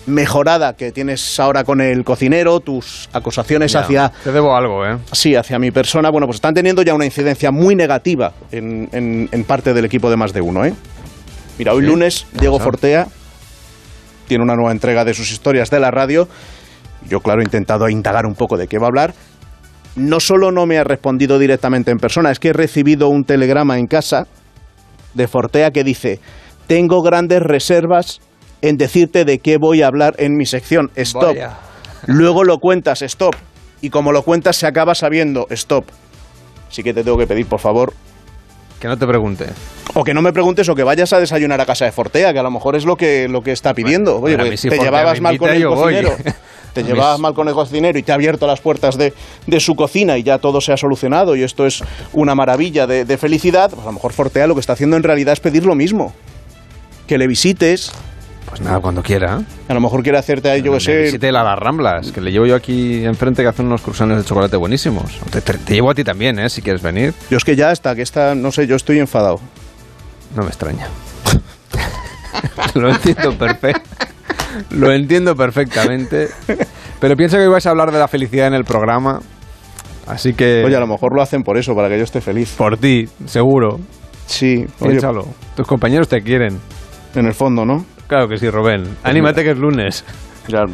mejorada que tienes ahora con el cocinero, tus acusaciones Ya, hacia Te debo algo, ¿eh? Sí, hacia mi persona, bueno, pues están teniendo ya una incidencia muy negativa en, en- en parte del equipo de más de uno, ¿eh? Mira, hoy Sí. lunes Diego. Fortea tiene una nueva entrega de sus historias de la radio. Yo, claro, he intentado indagar un poco de qué va a hablar. No solo no me ha respondido directamente en persona, es que he recibido un telegrama en casa de Fortea que dice, tengo grandes reservas en decirte de qué voy a hablar en mi sección. Stop. Vaya. Luego lo cuentas, stop. Y como lo cuentas se acaba sabiendo, stop. Así que te tengo que pedir, por favor, Que no te pregunte. o que no me preguntes o que vayas a desayunar a casa de Fortea, que a lo mejor es lo que, lo que está pidiendo. Oye, bueno, pues te llevabas mal con el voy. cocinero. Te llevabas mal con el cocinero y te ha abierto las puertas de, de su cocina y ya todo se ha solucionado y esto es una maravilla de, de felicidad. Pues a lo mejor Fortea lo que está haciendo en realidad es pedir lo mismo. Que le visites. Pues nada, cuando quiera. A lo mejor quiere hacerte ahí, yo que sé. Visite a las Ramblas, que le llevo yo aquí enfrente que hacen unos cruzanes de chocolate buenísimos. Te, te- te llevo a ti también, ¿eh? Si quieres venir. Yo es que ya hasta que esta, no sé, yo estoy enfadado. No me extraña. Lo entiendo perfecto. Lo entiendo perfectamente. Pero pienso que vais a hablar de la felicidad en el programa. Así que. Oye, a lo mejor lo hacen por eso, para que yo esté feliz. Por ti, seguro. Sí, oye, Piénsalo. Tus compañeros te quieren. en el fondo, ¿no? Claro que sí, Rubén. Anímate que es lunes. Ya.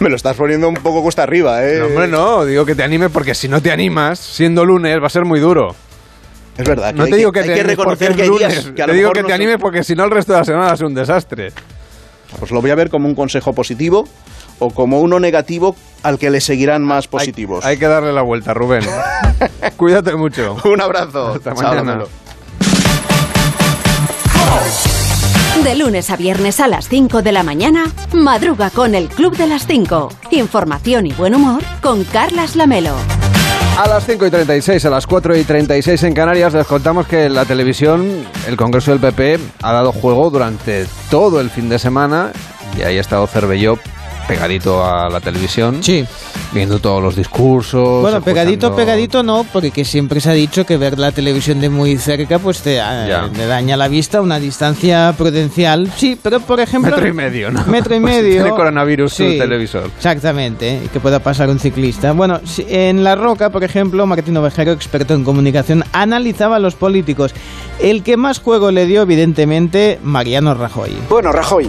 Me lo estás poniendo un poco cuesta arriba, ¿eh? No, hombre, no. Digo que te animes porque si no te animas, siendo lunes, va a ser muy duro. Es verdad. No hay te digo que, hay te que animes porque reconocer que hay días lunes. que a te digo que no te animes porque si no el resto de la semana va a ser un desastre. Pues lo voy a ver como un consejo positivo o como uno negativo al que le seguirán más positivos. Hay que darle la vuelta, Rubén. Cuídate mucho. Un abrazo. Hasta Chao, mañana. Lamelo. De lunes a viernes a las 5 de la mañana, madruga con el Club de las 5. Información y buen humor con Carlas Lamelo. A las 5 y 36, a las 4 y 36 en Canarias, les contamos que la televisión, el Congreso del PP, ha dado juego durante todo el fin de semana y ahí ha estado Cervelló pegadito a la televisión, Sí. Viendo todos los discursos. Bueno, pegadito, escuchando- pegadito no, porque que siempre se ha dicho que ver la televisión de muy cerca pues te, eh, te daña la vista, una distancia prudencial. Sí, pero por ejemplo... Metro y medio, ¿no? Metro y Pues medio. tiene coronavirus tu televisor. Exactamente, y que pueda pasar un ciclista. Bueno, en La Roca, por ejemplo, Martín Ovejero, experto en comunicación, analizaba a los políticos. El que más juego le dio, evidentemente, Mariano Rajoy. Bueno, Rajoy,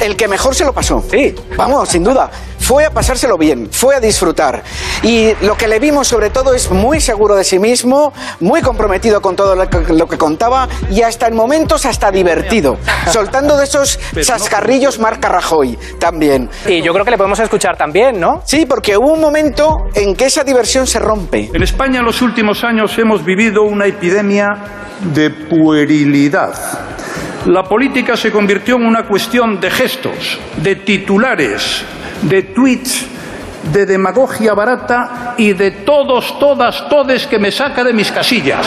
el que mejor se lo pasó. Sí. Vamos, sin duda. Fue a pasárselo bien, fue a disfrutar. Y lo que le vimos sobre todo es muy seguro de sí mismo, muy comprometido con todo lo que, lo que contaba y hasta en momentos hasta divertido. Soltando de esos chascarrillos marca Rajoy también. Y yo creo que le podemos escuchar también, ¿no? Sí, porque hubo un momento en que esa diversión se rompe. En España en los últimos años hemos vivido una epidemia de puerilidad. La política se convirtió en una cuestión de gestos, de titulares, de tweets, de demagogia barata y de todos, todas, todes que me saca de mis casillas.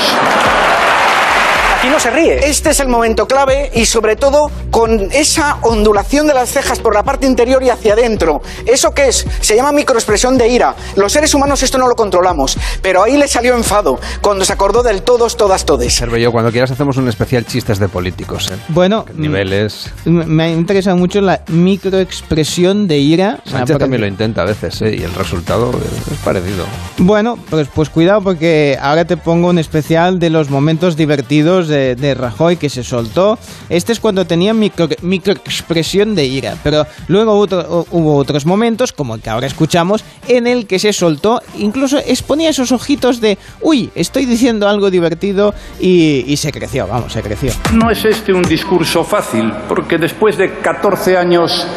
Aquí no se ríe. Este es el momento clave y sobre todo con esa ondulación de las cejas por la parte interior y hacia adentro. ¿Eso qué es? Se llama microexpresión de ira. Los seres humanos esto no lo controlamos, pero ahí le salió enfado cuando se acordó del todos, todas, todes. Cervelló, cuando quieras hacemos un especial chistes de políticos. ¿eh? Bueno, Niveles. m- me ha interesado mucho la microexpresión de ira. Sánchez también lo intenta a veces, ¿eh? Y el resultado es es parecido. Bueno, pues, pues cuidado porque ahora te pongo un especial de los momentos divertidos de, de Rajoy que se soltó. Este es cuando tenía micro, microexpresión de ira, pero luego hubo otros momentos, como el que ahora escuchamos, en el que se soltó, incluso exponía esos ojitos de, uy, estoy diciendo algo divertido y, y se creció, vamos, se creció. No es este un discurso fácil, porque después de 14 años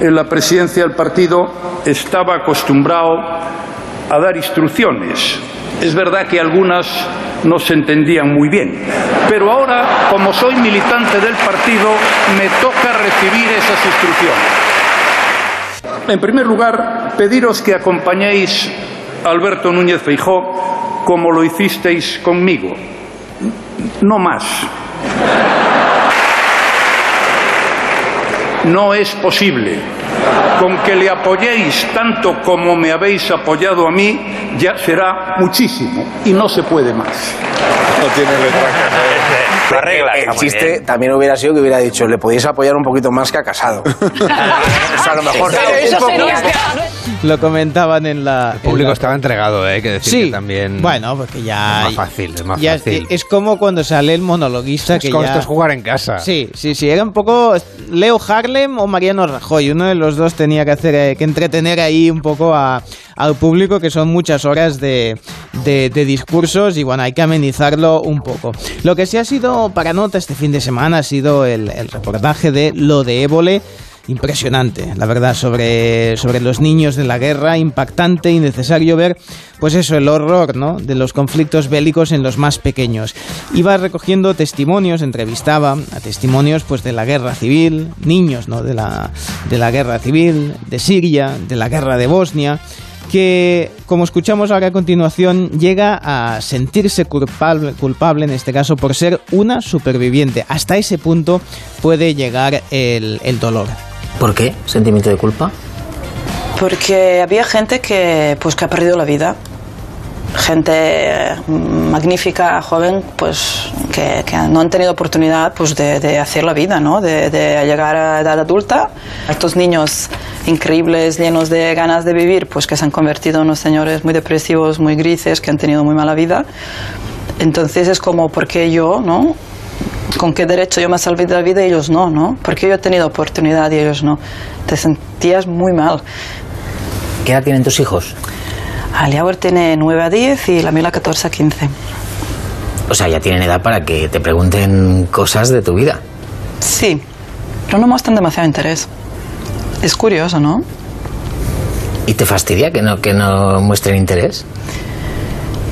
en la presidencia del partido estaba acostumbrado a dar instrucciones. Es verdad que algunas no se entendían muy bien, pero ahora, como soy militante del partido, me toca recibir esas instrucciones. En primer lugar, pediros que acompañéis a Alberto Núñez Feijó como lo hicisteis conmigo. No más. No es posible. Con que le apoyéis tanto como me habéis apoyado a mí, ya será muchísimo y no se puede más. No tiene letra El chiste también hubiera sido que hubiera dicho, le podéis apoyar un poquito más que a Casado. Eso a lo mejor. un poco- Lo comentaban en la. El público estaba entregado, ¿eh? que decir Sí, que también. Bueno, porque ya. Es más fácil, es más ya fácil. Es, es como cuando sale el monologuista Es que ya. es jugar en casa. Sí, sí, sí. Era un poco Leo Harlem o Mariano Rajoy. Uno de los dos tenía que hacer eh, que entretener ahí un poco a- al público, que son muchas horas de, de- de discursos y bueno, hay que amenizarlo un poco. Lo que sí ha sido para nota este fin de semana ha sido el, el reportaje de lo de Évole. Impresionante, la verdad, sobre, sobre los niños de la guerra, impactante y necesario ver, pues eso, el horror, ¿no? De los conflictos bélicos en los más pequeños. Iba recogiendo testimonios, entrevistaba a testimonios, pues, de la guerra civil, niños, ¿no? De la, de la guerra civil, de Siria, de la guerra de Bosnia, que, como escuchamos ahora a continuación, llega a sentirse culpable, culpable, en este caso, por ser una superviviente. Hasta ese punto puede llegar el, el dolor. ¿Por qué? ¿Sentimiento de culpa? Porque había gente que, pues, que ha perdido la vida. Gente mm, magnífica, joven, pues que, que no han tenido oportunidad pues, de, de hacer la vida, ¿no? de, de llegar a edad adulta. Estos niños increíbles, llenos de ganas de vivir, pues que se han convertido en unos señores muy depresivos, muy grises, que han tenido muy mala vida. Entonces es como, ¿por qué yo, no? ¿Con qué derecho yo me salvé de la vida y ellos no, no? ¿Por qué yo he tenido oportunidad y ellos no? Te sentías muy mal. ¿Qué edad tienen tus hijos? Aliauer tiene 9 a 10 y la Mila 14 a 15. O sea, ya tienen edad para que te pregunten cosas de tu vida. Sí, pero no muestran demasiado interés. Es curioso, ¿no? ¿Y te fastidia que no, que no muestren interés?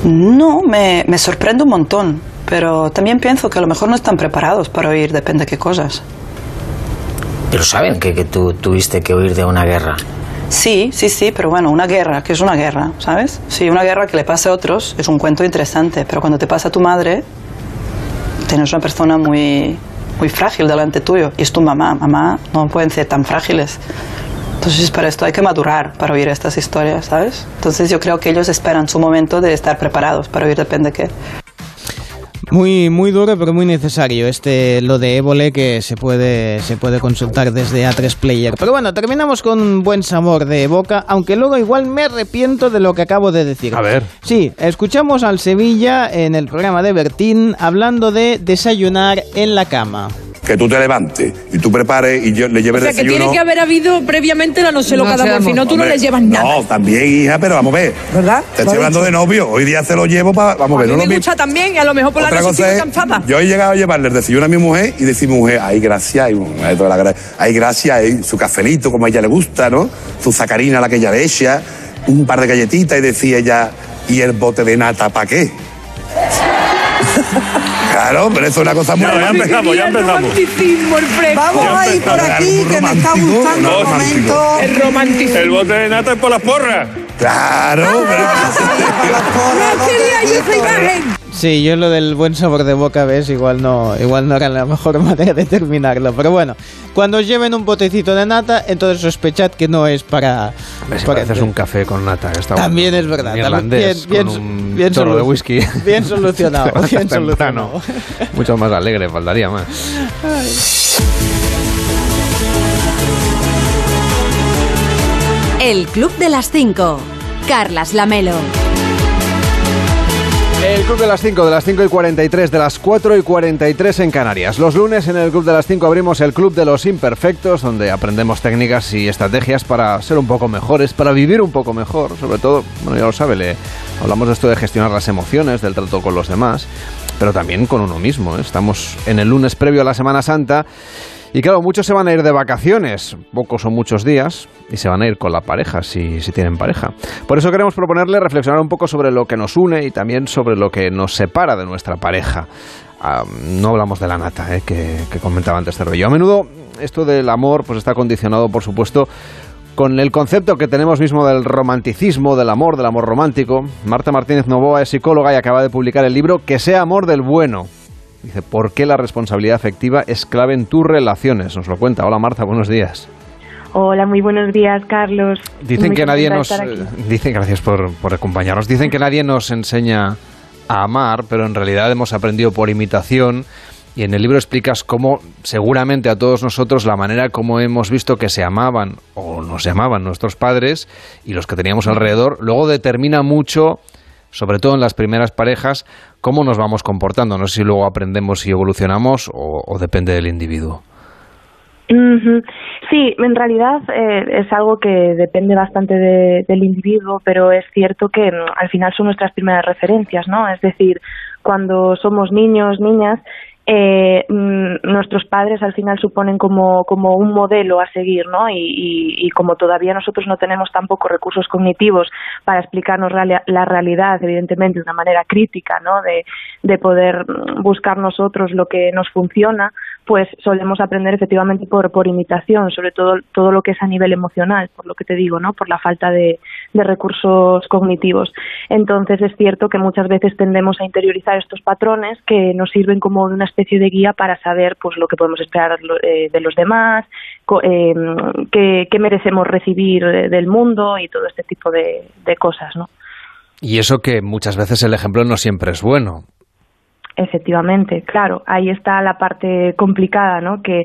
No, me, me sorprende un montón, pero también pienso que a lo mejor no están preparados para oír depende qué cosas. Pero saben que, que tú tuviste que huir de una guerra. Sí, sí, sí, pero bueno, una guerra, que es una guerra, ¿sabes? Sí, una guerra que le pase a otros es un cuento interesante, pero cuando te pasa a tu madre, tienes una persona muy, muy frágil delante tuyo y es tu mamá. Mamá no pueden ser tan frágiles. Entonces, para esto hay que madurar para oír estas historias, ¿sabes? Entonces, yo creo que ellos esperan su momento de estar preparados para oír depende qué. Muy, muy duro, pero muy necesario este lo de Évole que se puede, se puede consultar desde A3 Player. Pero bueno, terminamos con un buen sabor de boca, aunque luego igual me arrepiento de lo que acabo de decir. A ver. Sí, escuchamos al Sevilla en el programa de Bertín hablando de desayunar en la cama. Que tú te levantes y tú prepares y yo le O lleves sea, que desayuno. tiene que haber habido previamente la noche loca de amor, si no tú no les llevas nada. No, también, hija, pero vamos a ver. ¿Verdad? Te estoy hablando de novio. Hoy día se lo llevo para. Vamos a a ver, mí no me lo mismo. gusta también y a lo mejor por la Otra noche cosa estoy es, cansada. yo he llegado a llevarle el desayuno a mi mujer y decir mi mujer, ay, gracias, ay, ay, toda la gra- ay, gracias, ay, su cafelito, como a ella le gusta, ¿no? Su sacarina, la que ella le echa, un par de galletitas y decía ella, ¿y el bote de nata para qué? Claro, pero eso es una cosa muy Ya, ya empezamos, ya El empezamos. romanticismo, el fresco. Vamos Ya ahí por aquí, que me está gustando el momento. El romanticismo. El bote de nata es por las porras. Claro, No quería yo esa imagen. Sí, yo lo del buen sabor de boca, ves, igual no, igual no era la mejor manera de terminarlo. Pero bueno, cuando os lleven un botecito de nata, entonces sospechad que no es para... Hombre, si para- un café con nata. que está También bueno. es verdad. Irlandés bien, con bien, un bien de whisky. Bien solucionado, Te bien solucionado. Mucho más alegre, faltaría más. El Club de las 5. Carlas Lamelo. El Club de las 5, de las 5 y 43, de las 4 y 43 en Canarias. Los lunes en el Club de las 5 abrimos el Club de los Imperfectos, donde aprendemos técnicas y estrategias para ser un poco mejores, para vivir un poco mejor. Sobre todo, bueno, ya lo sabe, hablamos de esto de gestionar las emociones, del trato con los demás, pero también con uno mismo. ¿eh? Estamos en el lunes previo a la Semana Santa. Y claro, muchos se van a ir de vacaciones, pocos o muchos días, y se van a ir con la pareja, si, si tienen pareja. Por eso queremos proponerle reflexionar un poco sobre lo que nos une y también sobre lo que nos separa de nuestra pareja. No hablamos de la nata, eh, que, que comentaba antes Cervello. A menudo esto del amor pues está condicionado, por supuesto, con el concepto que tenemos mismo del romanticismo, del amor, del amor romántico. Marta Martínez Novoa es psicóloga y acaba de publicar el libro Que sea amor del bueno. Dice, ¿por qué la responsabilidad afectiva es clave en tus relaciones? Nos lo cuenta. Hola Marta, buenos días. Hola, muy buenos días, Carlos. Dicen Muy que nadie nos... Dicen, gracias por, por acompañarnos. Dicen que nadie nos enseña a amar, pero en realidad hemos aprendido por imitación. Y en el libro explicas cómo, seguramente a todos nosotros, la manera como hemos visto que se amaban o nos llamaban nuestros padres y los que teníamos alrededor, luego determina mucho, sobre todo en las primeras parejas, cómo nos vamos comportando. No sé si luego aprendemos y evolucionamos o, depende del individuo. Sí, en realidad eh, es algo que depende bastante de- del individuo, pero es cierto que mm, al final son nuestras primeras referencias, ¿no? Es decir, cuando somos niños, niñas, eh, mm, nuestros padres al final suponen como, como un modelo a seguir, ¿no? Y, como todavía nosotros no tenemos tampoco recursos cognitivos para explicarnos la realidad, evidentemente, de una manera crítica, ¿no? De, de poder buscar nosotros lo que nos funciona, pues solemos aprender efectivamente por, por imitación, sobre todo todo lo que es a nivel emocional, por lo que te digo, ¿no? Por la falta de, de recursos cognitivos. Entonces es cierto que muchas veces tendemos a interiorizar estos patrones que nos sirven como de una especie de guía para saber pues lo que podemos esperar eh, de los demás, eh, qué, qué merecemos recibir eh, del mundo y todo este tipo de, de cosas, ¿no? Y eso que muchas veces el ejemplo no siempre es bueno. Efectivamente, claro, ahí está la parte complicada, ¿no? Que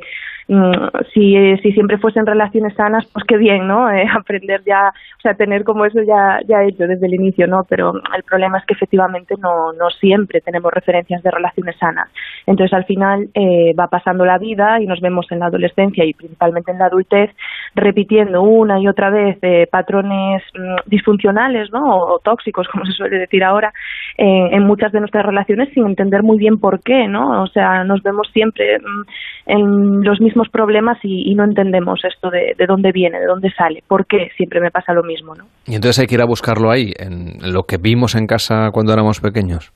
si, eh, si siempre fuesen relaciones sanas, pues qué bien, ¿no? Eh, aprender ya, o sea, tener como eso ya, ya hecho desde el inicio, ¿no? Pero el problema es que efectivamente no, no siempre tenemos referencias de relaciones sanas. Entonces, al final eh, va pasando la vida y nos vemos en la adolescencia y principalmente en la adultez repitiendo una y otra vez eh, patrones mm, disfuncionales, ¿no? O, o tóxicos, como se suele decir ahora, eh, en muchas de nuestras relaciones sin entender muy bien por qué, ¿no? O sea, nos vemos siempre mm, en los mismos problemas y, y no entendemos esto de, de dónde viene, de dónde sale, por qué siempre me pasa lo mismo, ¿no? Y entonces hay que ir a buscarlo ahí, en lo que vimos en casa cuando éramos pequeños.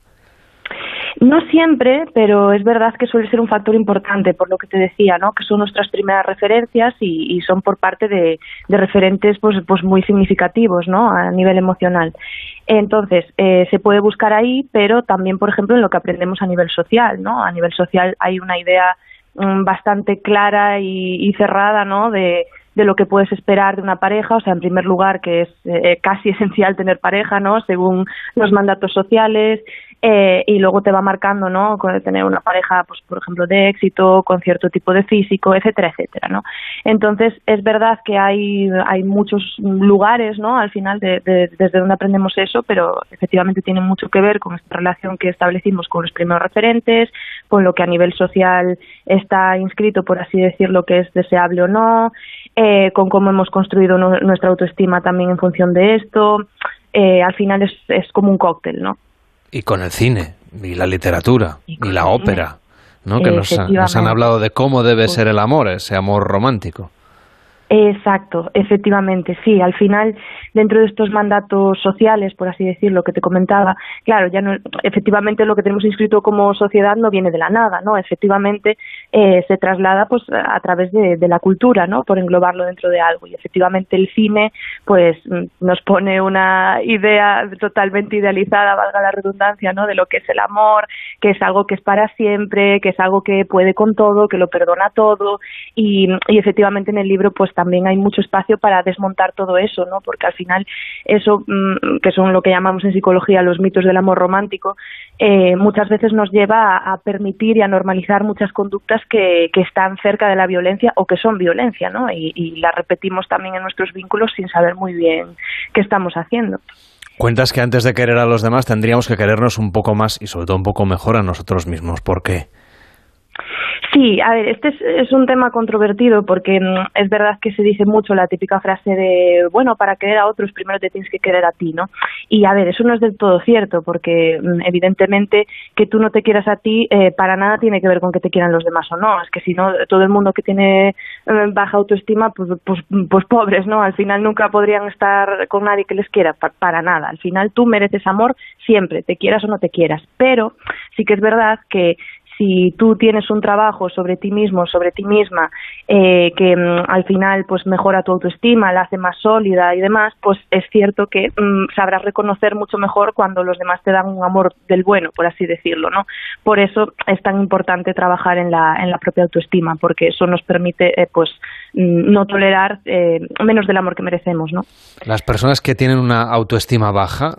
No siempre, pero es verdad que suele ser un factor importante, por lo que te decía, ¿no? Que son nuestras primeras referencias y, y son por parte de, de referentes pues, pues muy significativos, ¿no? A nivel emocional. Entonces, eh, se puede buscar ahí, pero también, por ejemplo, en lo que aprendemos a nivel social, ¿no? A nivel social hay una idea mm, bastante clara y, y cerrada, ¿no? De, de lo que puedes esperar de una pareja, o sea, en primer lugar, que es eh, casi esencial tener pareja, ¿no? Según los mandatos sociales, eh, y luego te va marcando, ¿no? Con tener una pareja, pues, por ejemplo, de éxito, con cierto tipo de físico, etcétera, etcétera, ¿no? Entonces, es verdad que hay, hay muchos lugares, ¿no? Al final, de, de- desde donde aprendemos eso, pero efectivamente tiene mucho que ver con esta relación que establecimos con los primeros referentes, con lo que a nivel social está inscrito, por así decirlo, que es deseable o no, eh, con cómo hemos construido nu- nuestra autoestima también en función de esto. Eh, al final es, es como un cóctel, ¿no? Y con el cine, y la literatura, y, la ópera, ¿no? Que nos, ha- nos han hablado de cómo debe ser el amor, ese amor romántico. Exacto, efectivamente, sí. Al final, dentro de estos mandatos sociales, por así decirlo, que te comentaba, claro, ya no, efectivamente lo que tenemos inscrito como sociedad no viene de la nada, ¿no? Efectivamente eh, se traslada, pues, a través de, de la cultura, ¿no? Por englobarlo dentro de algo. Y efectivamente el cine, pues, mm, nos pone una idea totalmente idealizada, valga la redundancia, ¿no? De lo que es el amor, que es algo que es para siempre, que es algo que puede con todo, que lo perdona todo. Y, y efectivamente en el libro, pues, también hay mucho espacio para desmontar todo eso, ¿no? Porque al final eso, mm, que son lo que llamamos en psicología los mitos del amor romántico, eh, muchas veces nos lleva a, permitir y a normalizar muchas conductas que, que están cerca de la violencia o que son violencia, ¿no? Y, y las repetimos también en nuestros vínculos sin saber muy bien qué estamos haciendo. Cuentas que antes de querer a los demás tendríamos que querernos un poco más y sobre todo un poco mejor a nosotros mismos. ¿Por qué? Sí, a ver, este es, es un tema controvertido porque mm, es verdad que se dice mucho la típica frase de, bueno, para querer a otros primero te tienes que querer a ti, ¿no? Y a ver, eso no es del todo cierto porque mm, evidentemente que tú no te quieras a ti eh, para nada tiene que ver con que te quieran los demás o no. Es que si no, todo el mundo que tiene eh, baja autoestima, pues, pues, pues pobres, ¿no? Al final nunca podrían estar con nadie que les quiera, pa- para nada. Al final tú mereces amor siempre, te quieras o no te quieras. Pero sí que es verdad que si tú tienes un trabajo sobre ti mismo, sobre ti misma, eh, que mm, al final pues mejora tu autoestima, la hace más sólida y demás, pues es cierto que mm, sabrás reconocer mucho mejor cuando los demás te dan un amor del bueno, por así decirlo, ¿no? Por eso es tan importante trabajar en la, en la propia autoestima, porque eso nos permite eh, pues mm, no tolerar eh, menos del amor que merecemos, ¿no? Las personas que tienen una autoestima baja,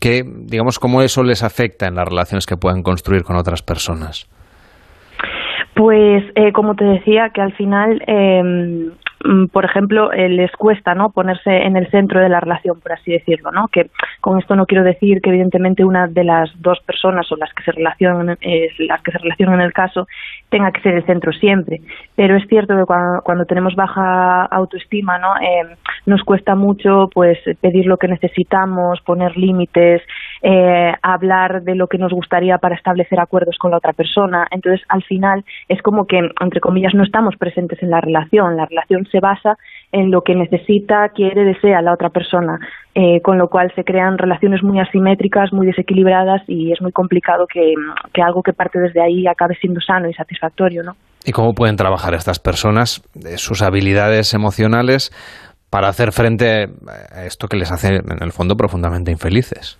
¿qué, digamos, cómo eso les afecta en las relaciones que puedan construir con otras personas? Pues, eh, como te decía, que al final, eh, por ejemplo, eh, les cuesta no ponerse en el centro de la relación, por así decirlo, ¿no? Que con esto no quiero decir que evidentemente una de las dos personas o las que se relacionan, eh, las que se relacionan en el caso, tenga que ser el centro siempre. Pero es cierto que cuando, tenemos baja autoestima, ¿no? Eh, nos cuesta mucho, pues, pedir lo que necesitamos, poner límites, eh, hablar de lo que nos gustaría para establecer acuerdos con la otra persona. Entonces, al final, es como que, entre comillas, no estamos presentes en la relación. La relación se basa en lo que necesita, quiere, desea la otra persona, eh, con lo cual se crean relaciones muy asimétricas, muy desequilibradas y es muy complicado que, que algo que parte desde ahí acabe siendo sano y satisfactorio, ¿no? ¿Y cómo pueden trabajar estas personas sus habilidades emocionales para hacer frente a esto que les hace, en el fondo, profundamente infelices?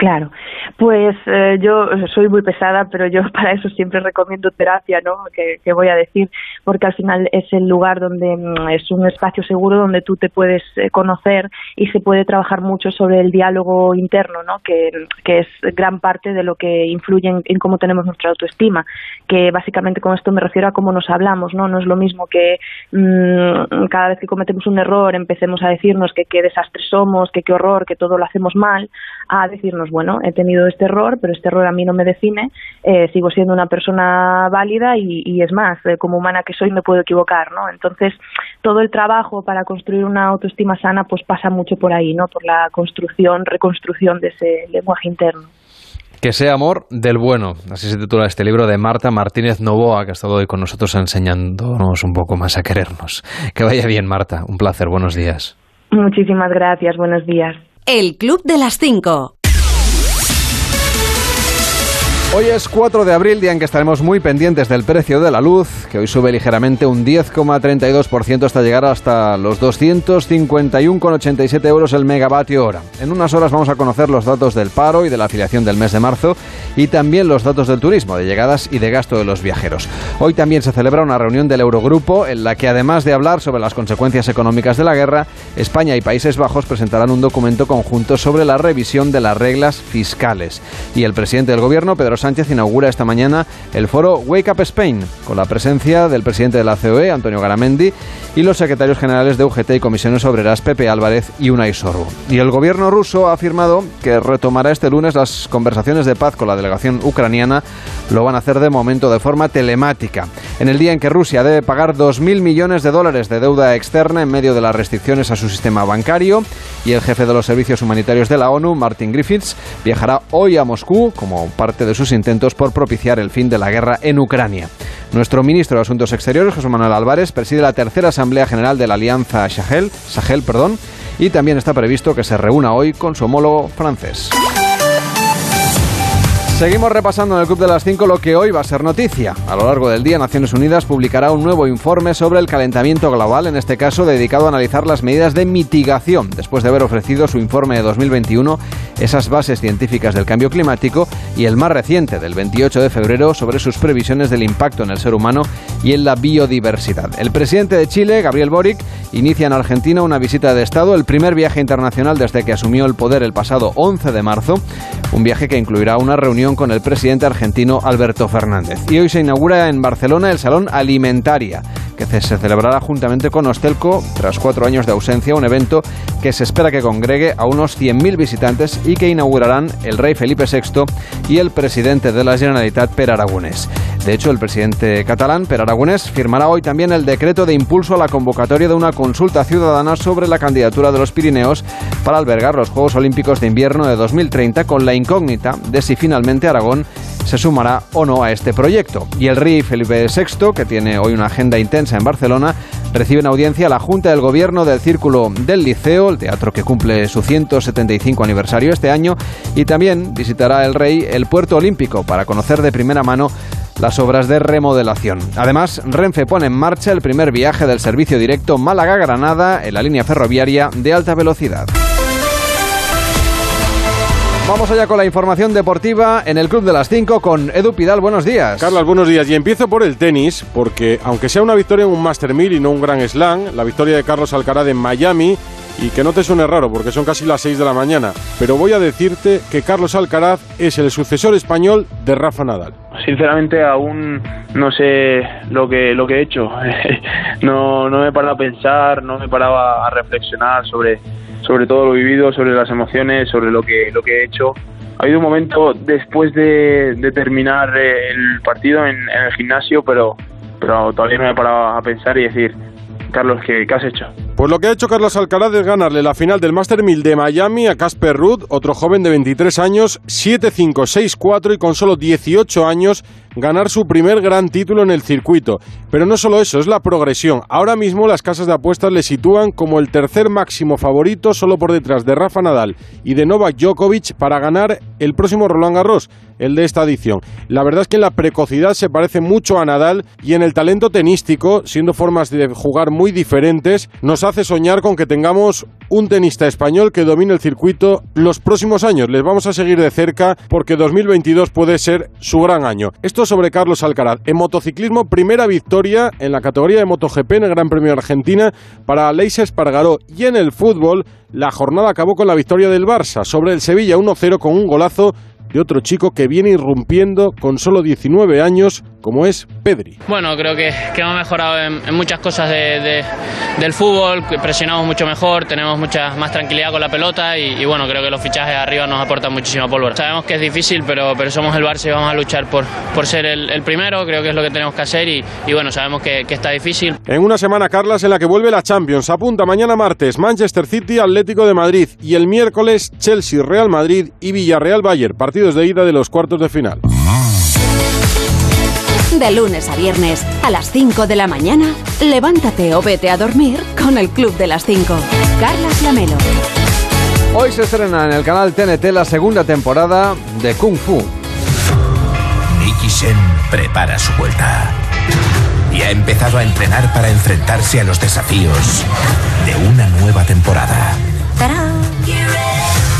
Claro, pues eh, yo soy muy pesada, pero yo para eso siempre recomiendo terapia, ¿no? Que, voy a decir, porque al final es el lugar donde mm, es un espacio seguro donde tú te puedes eh, conocer y se puede trabajar mucho sobre el diálogo interno, ¿no? Que, es gran parte de lo que influye en, cómo tenemos nuestra autoestima. Que básicamente con esto me refiero a cómo nos hablamos, ¿no? No es lo mismo que mm, cada vez que cometemos un error empecemos a decirnos que qué desastre somos, que qué horror, que todo lo hacemos mal, a decirnos bueno, he tenido este error, pero este error a mí no me define, eh, sigo siendo una persona válida y, es más, eh, como humana que soy me puedo equivocar, ¿no? Entonces, todo el trabajo para construir una autoestima sana pues pasa mucho por ahí, ¿no? Por la construcción, reconstrucción de ese lenguaje interno. Que sea amor del bueno. Así se titula este libro de Marta Martínez Novoa, que ha estado hoy con nosotros enseñándonos un poco más a querernos. Que vaya bien, Marta. Un placer. Buenos días. Muchísimas gracias. Buenos días. El Club de las Cinco. Hoy es 4 de abril, día en que estaremos muy pendientes del precio de la luz, que hoy sube ligeramente un 10,32% hasta llegar hasta los 251,87 euros el megavatio hora. En unas horas vamos a conocer los datos del paro y de la afiliación del mes de marzo y también los datos del turismo, de llegadas y de gasto de los viajeros. Hoy también se celebra una reunión del Eurogrupo en la que además de hablar sobre las consecuencias económicas de la guerra, España y Países Bajos presentarán un documento conjunto sobre la revisión de las reglas fiscales. Y el presidente del gobierno, Pedro Sánchez inaugura esta mañana el foro Wake Up Spain, con la presencia del presidente de la COE, Antonio Garamendi, y los secretarios generales de UGT y Comisiones Obreras, Pepe Álvarez y Unai Sorbo. Y el gobierno ruso ha afirmado que retomará este lunes las conversaciones de paz con la delegación ucraniana. Lo van a hacer de momento de forma telemática. En el día en que Rusia debe pagar 2.000 millones de dólares de deuda externa en medio de las restricciones a su sistema bancario, y el jefe de los servicios humanitarios de la ONU, Martin Griffiths, viajará hoy a Moscú como parte de sus intentos por propiciar el fin de la guerra en Ucrania. Nuestro ministro de Asuntos Exteriores, José Manuel Álvarez, preside la tercera Asamblea General de la Alianza Sahel, Sahel perdón, y también está previsto que se reúna hoy con su homólogo francés. Seguimos repasando en el Club de las 5 lo que hoy va a ser noticia. A lo largo del día, Naciones Unidas publicará un nuevo informe sobre el calentamiento global, en este caso dedicado a analizar las medidas de mitigación, después de haber ofrecido su informe de 2021, esas bases científicas del cambio climático y el más reciente, del 28 de febrero, sobre sus previsiones del impacto en el ser humano y en la biodiversidad. El presidente de Chile, Gabriel Boric, inicia en Argentina una visita de Estado, el primer viaje internacional desde que asumió el poder el pasado 11 de marzo, un viaje que incluirá una reunión con el presidente argentino Alberto Fernández. Y hoy se inaugura en Barcelona el Salón Alimentaria, que se celebrará juntamente con Hostelco, tras cuatro años de ausencia, un evento que se espera que congregue a unos 100.000 visitantes y que inaugurarán el rey Felipe VI y el presidente de la Generalitat, Per Aragonés. De hecho, el presidente catalán, Per Aragonés, firmará hoy también el decreto de impulso a la convocatoria de una consulta ciudadana sobre la candidatura de los Pirineos para albergar los Juegos Olímpicos de Invierno de 2030 con la incógnita de si finalmente Aragón se sumará o no a este proyecto. Y el rey Felipe VI, que tiene hoy una agenda intensa en Barcelona, recibe en audiencia la Junta del Gobierno del Círculo del Liceo, el teatro que cumple su 175 aniversario este año, y también visitará el rey el puerto olímpico para conocer de primera mano las obras de remodelación. Además, Renfe pone en marcha el primer viaje del servicio directo Málaga-Granada en la línea ferroviaria de alta velocidad. Vamos allá con la información deportiva en el Club de las 5 con Edu Pidal. Buenos días. Carlos, buenos días. Y empiezo por el tenis, porque aunque sea una victoria en un Master 1000 y no un Grand Slam, la victoria de Carlos Alcaraz en Miami, y que no te suene raro porque son casi las 6 de la mañana, pero voy a decirte que Carlos Alcaraz es el sucesor español de Rafa Nadal. Sinceramente aún no sé lo que lo que he hecho. no no me he parado a pensar, no me paraba a reflexionar sobre sobre todo lo vivido, sobre las emociones, sobre lo que, lo que he hecho. Ha habido un momento después de, de terminar eh, el partido en, en, el gimnasio, pero, pero todavía no me he parado a pensar y decir, Carlos, ¿qué, qué has hecho? Pues lo que ha hecho Carlos Alcaraz es ganarle la final del Master 1000 de Miami a Casper Ruud, otro joven de 23 años, 7-5, 6-4 y con solo 18 años ganar su primer gran título en el circuito. Pero no solo eso, es la progresión. Ahora mismo las casas de apuestas le sitúan como el tercer máximo favorito, solo por detrás de Rafa Nadal y de Novak Djokovic para ganar el próximo Roland Garros, el de esta edición. La verdad es que en la precocidad se parece mucho a Nadal y en el talento tenístico, siendo formas de jugar muy diferentes, nos hace soñar con que tengamos un tenista español que domine el circuito los próximos años. Les vamos a seguir de cerca porque 2022 puede ser su gran año. Esto sobre Carlos Alcaraz. En motociclismo, primera victoria en la categoría de MotoGP en el Gran Premio de Argentina para Aleix Espargaró. Y en el fútbol, la jornada acabó con la victoria del Barça sobre el Sevilla 1-0 con un golazo de otro chico que viene irrumpiendo con solo 19 años, como es Pedri. Bueno, creo que, que hemos mejorado en, en muchas cosas de, de, del fútbol, presionamos mucho mejor, tenemos mucha más tranquilidad con la pelota y, y, bueno, creo que los fichajes arriba nos aportan muchísima pólvora. Sabemos que es difícil, pero, pero somos el Barça y vamos a luchar por, por ser el, el primero, creo que es lo que tenemos que hacer y, y bueno, sabemos que, que, está difícil. En una semana, Carlas, en la que vuelve la Champions, apunta mañana martes Manchester City, Atlético de Madrid y el miércoles Chelsea, Real Madrid y Villarreal Bayern, partidos de ida de los cuartos de final. De lunes a viernes, a las 5 de la mañana, levántate o vete a dormir con el Club de las 5. Carlas Lamelo. Hoy se estrena en el canal TNT la segunda temporada de Kung Fu. Nicky Sen prepara su vuelta y ha empezado a entrenar para enfrentarse a los desafíos de una nueva temporada. ¡Tarán!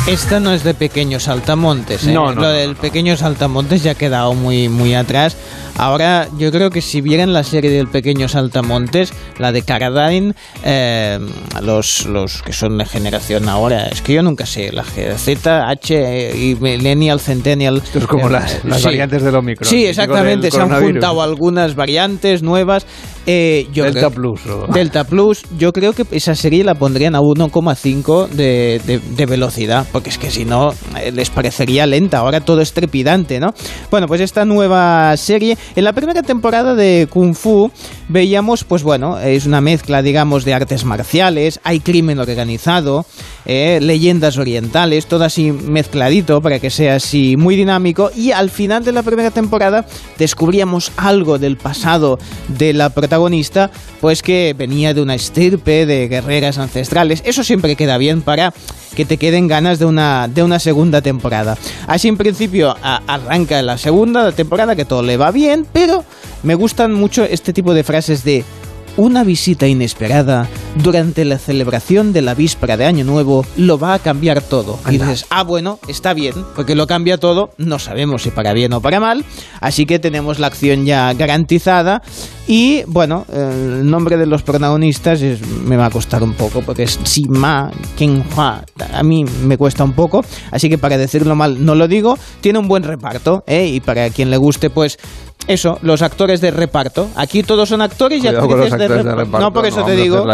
Esta no es de pequeños saltamontes. ¿eh? No, no, Lo del pequeño saltamontes ya ha quedado muy, muy atrás. Ahora, yo creo que si vieran la serie del pequeño saltamontes, la de Caradine, eh, los, los que son de generación ahora, es que yo nunca sé, la Z, H y Millennial, Centennial. Esto es como eh, las, las sí. variantes del Omicron. Sí, exactamente. Se han juntado algunas variantes nuevas. Eh, yo Delta creo- Plus. Delta Plus, yo creo que esa serie la pondrían a 1,5 de, de, de velocidad, porque es que si no eh, les parecería lenta, ahora todo es trepidante, ¿no? Bueno, pues esta nueva serie, en la primera temporada de Kung Fu veíamos, pues bueno, es una mezcla, digamos, de artes marciales, hay crimen organizado, eh, leyendas orientales, todo así mezcladito para que sea así muy dinámico, y al final de la primera temporada descubríamos algo del pasado de la protagonista, pues que venía de una estirpe de guerreras ancestrales. Eso siempre queda bien para que te queden ganas de una, de una segunda temporada. Así en principio arranca la segunda temporada, que todo le va bien, pero me gustan mucho este tipo de frases de una visita inesperada durante la celebración de la víspera de Año Nuevo lo va a cambiar todo. Y dices, ah, bueno, está bien, porque lo cambia todo, no sabemos si para bien o para mal, así que tenemos la acción ya garantizada. Y bueno, el nombre de los protagonistas es- me va a costar un poco, porque es Sima Kenhua. A mí me cuesta un poco, así que para decirlo mal no lo digo. Tiene un buen reparto, ¿eh? y para quien le guste, pues eso, los actores de reparto. Aquí todos son actores y Cuidado los actrices de, actores de reparto. reparto. No, por eso no te digo.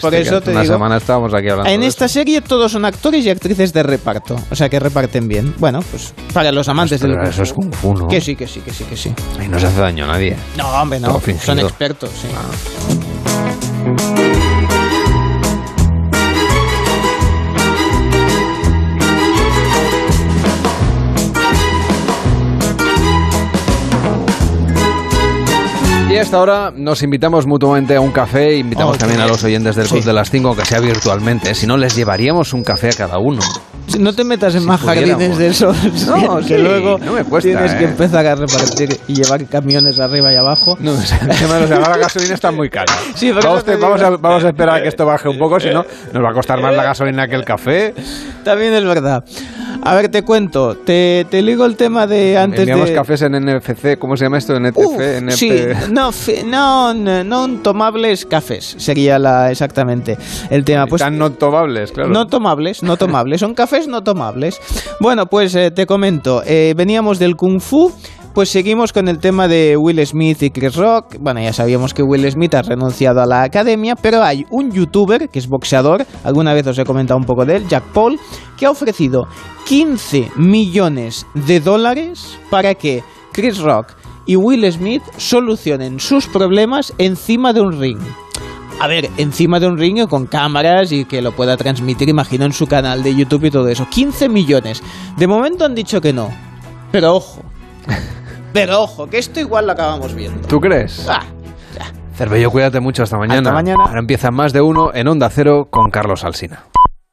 por eso te una digo. semana estábamos aquí hablando En esta serie todos son actores y actrices de reparto. O sea que reparten bien. Bueno, pues para los amantes Pero del eso es Kung Fu, ¿no? Que sí, que sí, que sí, que sí. Y no se hace daño a nadie. No, hombre, no. Son expertos, sí. Y Y a esta hora nos invitamos mutuamente a un café, invitamos Oh, también a los oyentes del Club Sí. de las 5, aunque sea virtualmente, si no les llevaríamos un café a cada uno. No te metas en más pudiéramos. jardines de esos No, que luego no me cuesta, tienes que ¿eh? empezar a repartir y llevar camiones arriba y abajo. No, tema de los ahora la gasolina está muy cara. Sí, vamos, te a, digo. vamos a esperar a que esto baje un poco, si no, nos va a costar más la gasolina que el café. También es verdad. A ver, te cuento. Te, te ligo el tema de antes Enviamos de... cafés en NFC, ¿cómo se llama esto? NTF, Uf, NP. sí, no, no, no, tomables cafés sería la exactamente el tema. Pues, Están no tomables, claro. No tomables, no tomables, son no tomables. Bueno, pues eh, te comento, eh, veníamos del Kung Fu, pues seguimos con el tema de Will Smith y Chris Rock. Bueno, ya sabíamos que Will Smith ha renunciado a la academia, pero hay un youtuber que es boxeador, alguna vez os he comentado un poco de él, Jack Paul, que ha ofrecido 15 millones de dólares para que Chris Rock y Will Smith solucionen sus problemas encima de un ring. A ver, encima de un ring con cámaras y que lo pueda transmitir, imagino, en su canal de YouTube y todo eso. 15 millones. De momento han dicho que no. Pero ojo. Pero ojo, que esto igual lo acabamos viendo. ¿Tú crees? Ah, Cervello, cuídate mucho hasta mañana. Hasta mañana. Ahora empieza más de uno en Onda Cero con Carlos Alsina.